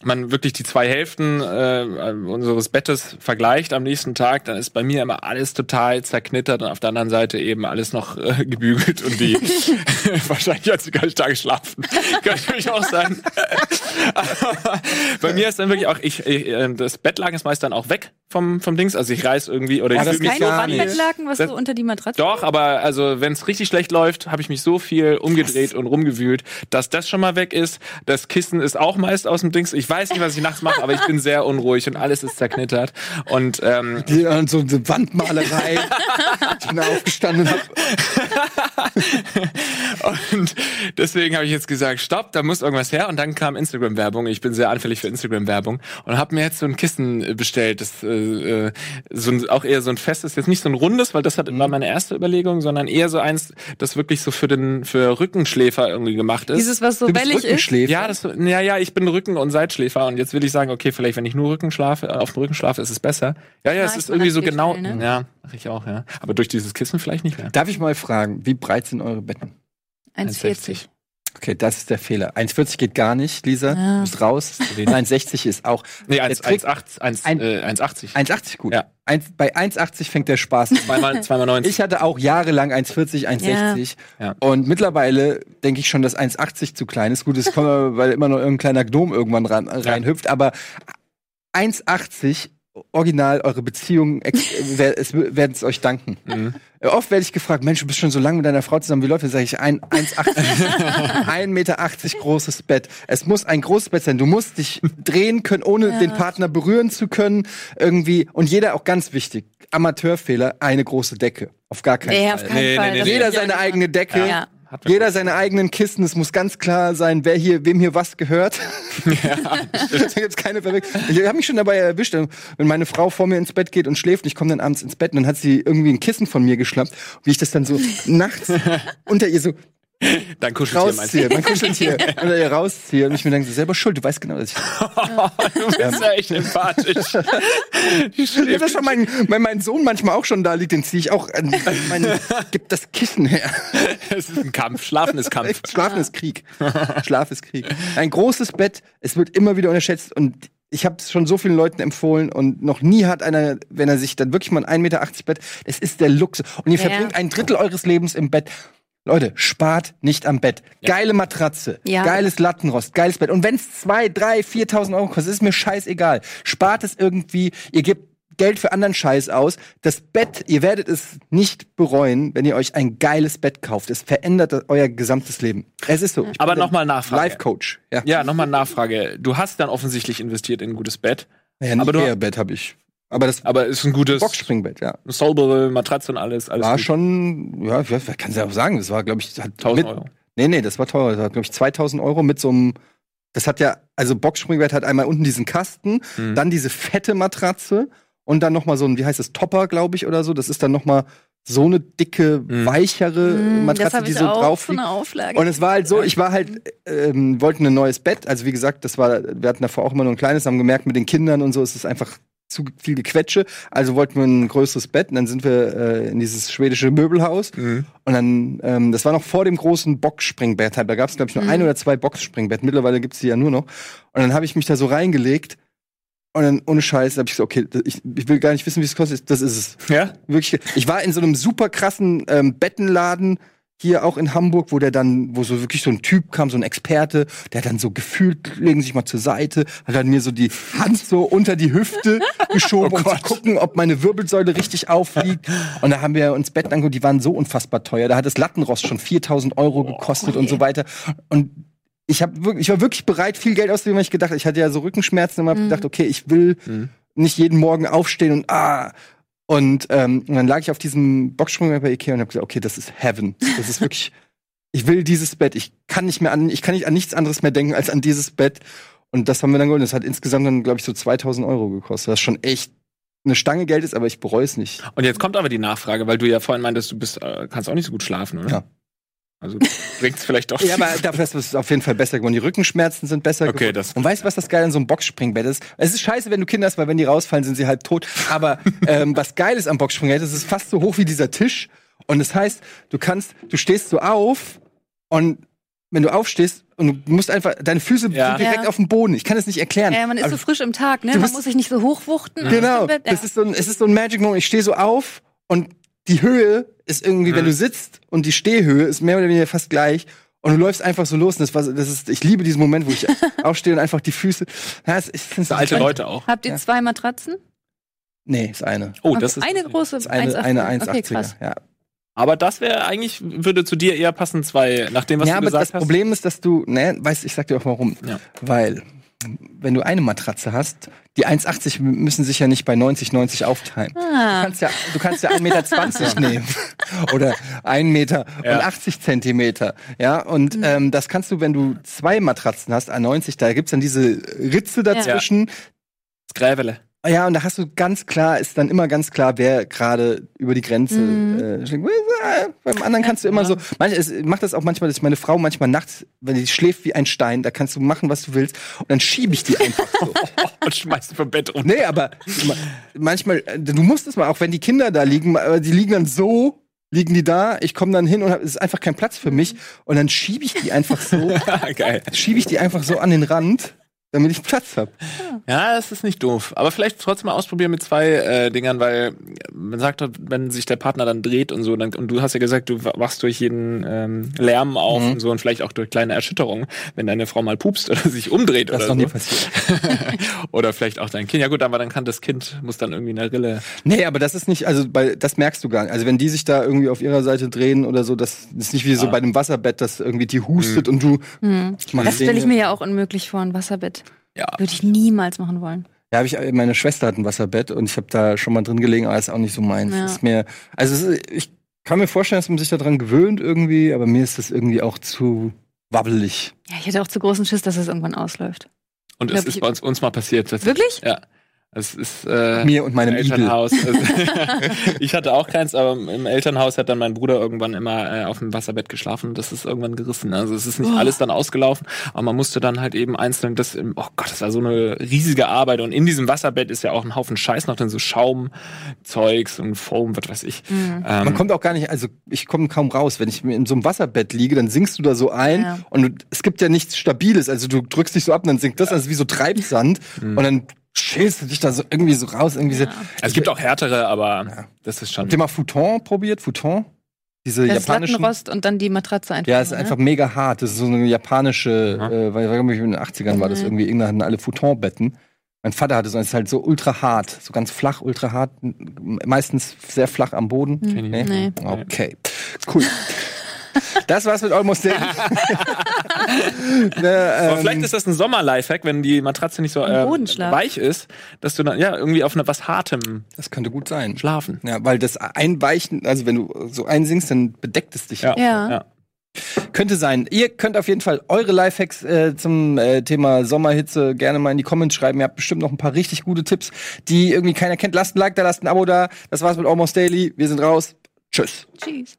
man wirklich die zwei Hälften äh, unseres Bettes vergleicht am nächsten Tag, dann ist bei mir immer alles total zerknittert und auf der anderen Seite eben alles noch äh, gebügelt und die wahrscheinlich hat sie gar nicht da geschlafen. Kann ich auch sagen. Bei mir ist dann wirklich auch, ich, ich äh, das Bettlaken ist meist dann auch weg vom, vom Dings. Also ich reiß irgendwie oder ich das geht Keine. Wandbettlaken, was Das- so unter die Matratze doch, aber also wenn es richtig schlecht läuft, habe ich mich so viel umgedreht und rumgewühlt, dass das schon mal weg ist. Das Kissen ist auch meist aus dem Dings. Ich weiß nicht, was ich nachts mache, aber ich bin sehr unruhig und alles ist zerknittert. Und ähm, Die, und so eine Wandmalerei, die ich da aufgestanden habe. Und deswegen habe ich jetzt gesagt, stopp, da muss irgendwas her. Und dann kam Instagram-Werbung. Ich bin sehr anfällig für Instagram-Werbung und habe mir jetzt so ein Kissen äh, bestellt. Das äh, äh, so ein, auch eher so ein festes, jetzt nicht so ein rundes, weil das hat, war meine erste Überlegung, sondern eher so eins, das wirklich so für den für Rückenschläfer irgendwie gemacht ist. Dieses, was so Du bist wellig ist. Rückenschläfer. ja, das, ja, ja, ich bin Rücken- und Seitschläfer und jetzt will ich sagen, okay, vielleicht wenn ich nur Rücken schlafe, äh, auf dem Rücken schlafe, ist es besser. Ja, ja, es ist irgendwie so genau. schnell, ne? Ja, mache ich auch, ja. Aber durch dieses Kissen vielleicht nicht mehr. Darf ich mal fragen, wie breit sind eure Betten? 1,40. Okay, das ist der Fehler. 1,40 geht gar nicht, Lisa. Ja. Du bist raus. 1,60 ist auch. Nee, Der 1, Trick- 1, 1, Ein- äh, 1,80. 1,80 gut. Ja. Eins, bei 1,80 fängt der Spaß an. Zweimal, zweimal 90. Ich hatte auch jahrelang 1,40, 1,60. Ja. Und mittlerweile denke ich schon, dass 1,80 zu klein ist. Gut, es kommt, aber, weil immer noch irgendein kleiner Gnom irgendwann ran, reinhüpft. Aber 1,80 original eure Beziehung, ex- wer- es werden es euch danken. Mhm. Äh, Oft werde ich gefragt, Mensch, du bist schon so lange mit deiner Frau zusammen, wie läuft das? Sag ich, ein 1,80 1,80 Meter großes Bett. Es muss ein großes Bett sein. Du musst dich drehen können, ohne Ja. den Partner berühren zu können. Irgendwie. Und jeder, auch ganz wichtig, Amateurfehler, eine große Decke. Auf gar keinen Nee, Fall. auf keinen Nee, Fall. nee, nee. Jeder seine auch eigene Decke. Ja. Jeder seine eigenen Kissen. Es muss ganz klar sein, wer hier, wem hier was gehört. da gibt's keine Verwechslung. Ich habe mich schon dabei erwischt, wenn meine Frau vor mir ins Bett geht und schläft, und ich komme dann abends ins Bett und dann hat sie irgendwie ein Kissen von mir geschnappt, wie ich das dann so nachts unter ihr so Dein Kuscheltier meinst du? rausziehe, mein Kuscheltier unter ihr rausziehe und ich mir denke, so, selber schuld, du weißt genau, dass ich. du bist ja echt empathisch. Ja, schläft. das schon mein, mein, mein Sohn manchmal auch schon da liegt, den ziehe ich auch an. Mein, gib das Kissen her. Es ist ein Kampf. Schlafen ist Kampf. Schlafen ist Krieg. Schlaf ist Krieg. Ein großes Bett, es wird immer wieder unterschätzt und ich habe es schon so vielen Leuten empfohlen und noch nie hat einer, wenn er sich dann wirklich mal ein 1,80 Meter Bett, das ist der Luxus. Und ihr Ja. verbringt ein Drittel eures Lebens im Bett. Leute, spart nicht am Bett. Geile Matratze, Ja. geiles Lattenrost, geiles Bett. Und wenn es zwei, drei, 4.000 Euro kostet, ist mir scheißegal. Spart es irgendwie. Ihr gebt Geld für anderen Scheiß aus. Das Bett, ihr werdet es nicht bereuen, wenn ihr euch ein geiles Bett kauft. Es verändert euer gesamtes Leben. Es ist so. Ich Aber bin der noch mal Nachfrage. Life Coach. Ja. Ja, nochmal Nachfrage. Du hast dann offensichtlich investiert in ein gutes Bett. ja ein aber du- Ikea-Bett habe ich. Aber das Aber ist ein gutes Boxspringbett, ja. saubere Matratze und alles. alles War gut. schon, ja, ich kann es ja auch sagen, das war, glaube ich, hat 1000 mit, Euro. Nee, nee, das war teuer. Das war, glaube ich, 2000 Euro mit so einem. Das hat ja, also Boxspringbett hat einmal unten diesen Kasten, Mhm. dann diese fette Matratze und dann noch mal so ein, wie heißt das, Topper, glaube ich, oder so. Das ist dann noch mal so eine dicke, Mhm. weichere Hm, das Matratze, die so auch drauf so liegt. eine Auflage. Und es war halt so, ich war halt, ähm, wollten ein neues Bett. Also wie gesagt, das war, wir hatten davor auch immer nur ein kleines, haben gemerkt, mit den Kindern und so ist es einfach zu viel Gequetsche. Also wollten wir ein größeres Bett und dann sind wir äh, in dieses schwedische Möbelhaus. Mhm. Und dann, ähm, das war noch vor dem großen Boxspringbett. Da gab es, glaube ich, nur ein oder zwei Boxspringbett. Mittlerweile gibt's die ja nur noch. Und dann habe ich mich da so reingelegt. Und dann, ohne Scheiß, habe ich so, okay, ich, ich will gar nicht wissen, wie es kostet. Das ist es. Ja? Wirklich. Ich war in so einem super krassen ähm, Bettenladen hier auch in Hamburg, wo der dann, wo so wirklich so ein Typ kam, so ein Experte, der dann so gefühlt, legen Sie sich mal zur Seite, hat dann mir so die Hand so unter die Hüfte geschoben, um zu gucken, ob meine Wirbelsäule richtig aufliegt. Und da haben wir uns Betten angeguckt, die waren so unfassbar teuer. Da hat das Lattenrost schon 4000 Euro gekostet und so weiter. Und ich, hab wirklich, ich war wirklich bereit, viel Geld auszugeben, weil ich gedacht, ich hatte ja so Rückenschmerzen und hab gedacht, okay, ich will Mhm. nicht jeden Morgen aufstehen und ah. Und, ähm, und dann lag ich auf diesem Boxsprung bei Ikea und habe gesagt, okay, das ist Heaven. Das ist wirklich, ich will dieses Bett. Ich kann nicht mehr an, ich kann nicht an nichts anderes mehr denken als an dieses Bett. Und das haben wir dann geholt. Das hat insgesamt dann, glaube ich, so 2000 Euro gekostet. Was schon echt eine Stange Geld ist, aber ich bereue es nicht. Und jetzt kommt aber die Nachfrage, weil du ja vorhin meintest, du bist, äh, kannst auch nicht so gut schlafen, oder? Ja. Also bringt's vielleicht doch. Ja, aber dafür ist es auf jeden Fall besser geworden. Die Rückenschmerzen sind besser Okay, geworden. das- Und weißt du, was das geil an so einem Boxspringbett ist? Es ist scheiße, wenn du Kinder hast, weil wenn die rausfallen, sind sie halb tot. Aber ähm, was geil ist am Boxspringbett, es ist fast so hoch wie dieser Tisch. Und das heißt, du kannst, du stehst so auf und wenn du aufstehst und du musst einfach, deine Füße Ja. sind direkt Ja. auf dem Boden. Ich kann es nicht erklären. ja, man ist Aber so frisch im Tag, ne? Du Man muss sich nicht so hochwuchten. Genau, das ist so ein, es ist so ein Magic Moment. Ich stehe so auf und die Höhe ist irgendwie, Mhm. wenn du sitzt und die Stehhöhe ist mehr oder weniger fast gleich. Und du läufst einfach so los. Und das war, das ist, ich liebe diesen Moment, wo ich aufstehe und einfach die Füße. Ja, es, ich So alte Leute auch. Habt ihr Ja. zwei Matratzen? Nee, ist eine. Oh, das ist. eine große, Ist eine, 1,80. eine 1,80er. Okay, krass. ja. Aber das wäre eigentlich, würde zu dir eher passen, zwei, nach dem, was ja, du aber gesagt das hast. Problem ist, dass du, ne, weißt, ich sag dir auch warum. Ja. Weil, wenn du eine Matratze hast, die 1,80 müssen sich ja nicht bei 90, 90 aufteilen. Du Ah. kannst ja, du kannst ja 1,20 Meter nehmen. Oder 1 Meter Ja. und 80 Zentimeter. Ja, und ähm, das kannst du, wenn du zwei Matratzen hast, A90, da gibt's dann diese Ritze dazwischen. Das Grävele. Ja. und da hast du ganz klar, ist dann immer ganz klar, wer gerade über die Grenze äh, schlägt. Beim anderen kannst du immer so, manch, es macht das auch manchmal, dass meine Frau manchmal nachts, wenn die schläft wie ein Stein, da kannst du machen, was du willst, und dann schiebe ich die einfach so. Und schmeißt du vom Bett runter. Nee, aber ma- manchmal, äh, du musst es mal, auch wenn die Kinder da liegen, aber die liegen dann so, liegen die da, ich komme dann hin und hab, es ist einfach kein Platz für mich und dann schiebe ich die einfach so, Geil. schiebe ich die einfach so an den Rand, damit ich Platz hab. Ja, das ist nicht doof. Aber vielleicht trotzdem mal ausprobieren mit zwei äh, Dingern, weil man sagt, doch, wenn sich der Partner dann dreht und so, dann, und du hast ja gesagt, du wachst durch jeden ähm, Lärm auf Mhm. und so und vielleicht auch durch kleine Erschütterungen, wenn deine Frau mal pupst oder sich umdreht Das ist oder noch nie so. passiert. oder vielleicht auch dein Kind. Ja gut, aber dann kann das Kind, muss dann irgendwie eine Rille. Nee, aber das ist nicht, also bei, das merkst du gar nicht. Also wenn die sich da irgendwie auf ihrer Seite drehen oder so, das ist nicht wie so Ah. bei einem Wasserbett, dass irgendwie die hustet und du. Hm. Man Das stelle ich mir ja auch unmöglich vor, ein Wasserbett. Ja. Würde ich niemals machen wollen. Ja, habe ich, meine Schwester hat ein Wasserbett und ich habe da schon mal drin gelegen, aber ist auch nicht so meins. Ja. Ist mir, also ist, ich kann mir vorstellen, dass man sich daran gewöhnt irgendwie, aber mir ist das irgendwie auch zu wabbelig. Ja, ich hätte auch zu großen Schiss, dass es irgendwann ausläuft. Und es ist bei uns, uns mal passiert. Wirklich? Ja. Es ist äh, Mir und meinem. Elternhaus. Also, ich hatte auch keins, aber im Elternhaus hat dann mein Bruder irgendwann immer äh, auf dem Wasserbett geschlafen und das ist irgendwann gerissen. Also es ist nicht Oh. alles dann ausgelaufen, aber man musste dann halt eben einzeln das im, oh Gott, das war so eine riesige Arbeit und in diesem Wasserbett ist ja auch ein Haufen Scheiß noch drin, so Schaumzeugs und Foam, was weiß ich. Mhm. Ähm, Man kommt auch gar nicht, also ich komme kaum raus. Wenn ich mir in so einem Wasserbett liege, dann sinkst du da so ein Ja. und du, es gibt ja nichts Stabiles. Also du drückst dich so ab und dann sinkt das, also wie so Treibsand Mhm. und dann schälst du dich da so irgendwie so raus. Irgendwie so. Ja. also es gibt auch härtere, aber das ist schon. Habt ihr mal Futon probiert? Futon? Diese Das japanischen. Lattenrost und dann die Matratze einfach. Ja, ist nur, einfach mega hart. Das ist so eine japanische, Aha. äh, weil weil in den 80ern war das Mhm. irgendwie, irgendwann hatten alle Futonbetten. Mein Vater hatte so, es ist halt so ultra hart, so ganz flach, ultra hart, meistens sehr flach am Boden. Ne? Ich Nee. nee. Okay, cool. Das war's mit Almost Daily. ne, Aber ähm, vielleicht ist das ein Sommer-Lifehack, wenn die Matratze nicht so äh, weich ist, dass du dann ja irgendwie auf eine, was Hartem das könnte gut sein. schlafen. Ja, weil das Einweichen, also wenn du so einsinkst, dann bedeckt es dich. Ja. Ja. Könnte sein. Ihr könnt auf jeden Fall eure Lifehacks äh, zum äh, Thema Sommerhitze gerne mal in die Comments schreiben. Ihr habt bestimmt noch ein paar richtig gute Tipps, die irgendwie keiner kennt. Lasst ein Like da, lasst ein Abo da. Das war's mit Almost Daily. Wir sind raus. Tschüss. Tschüss.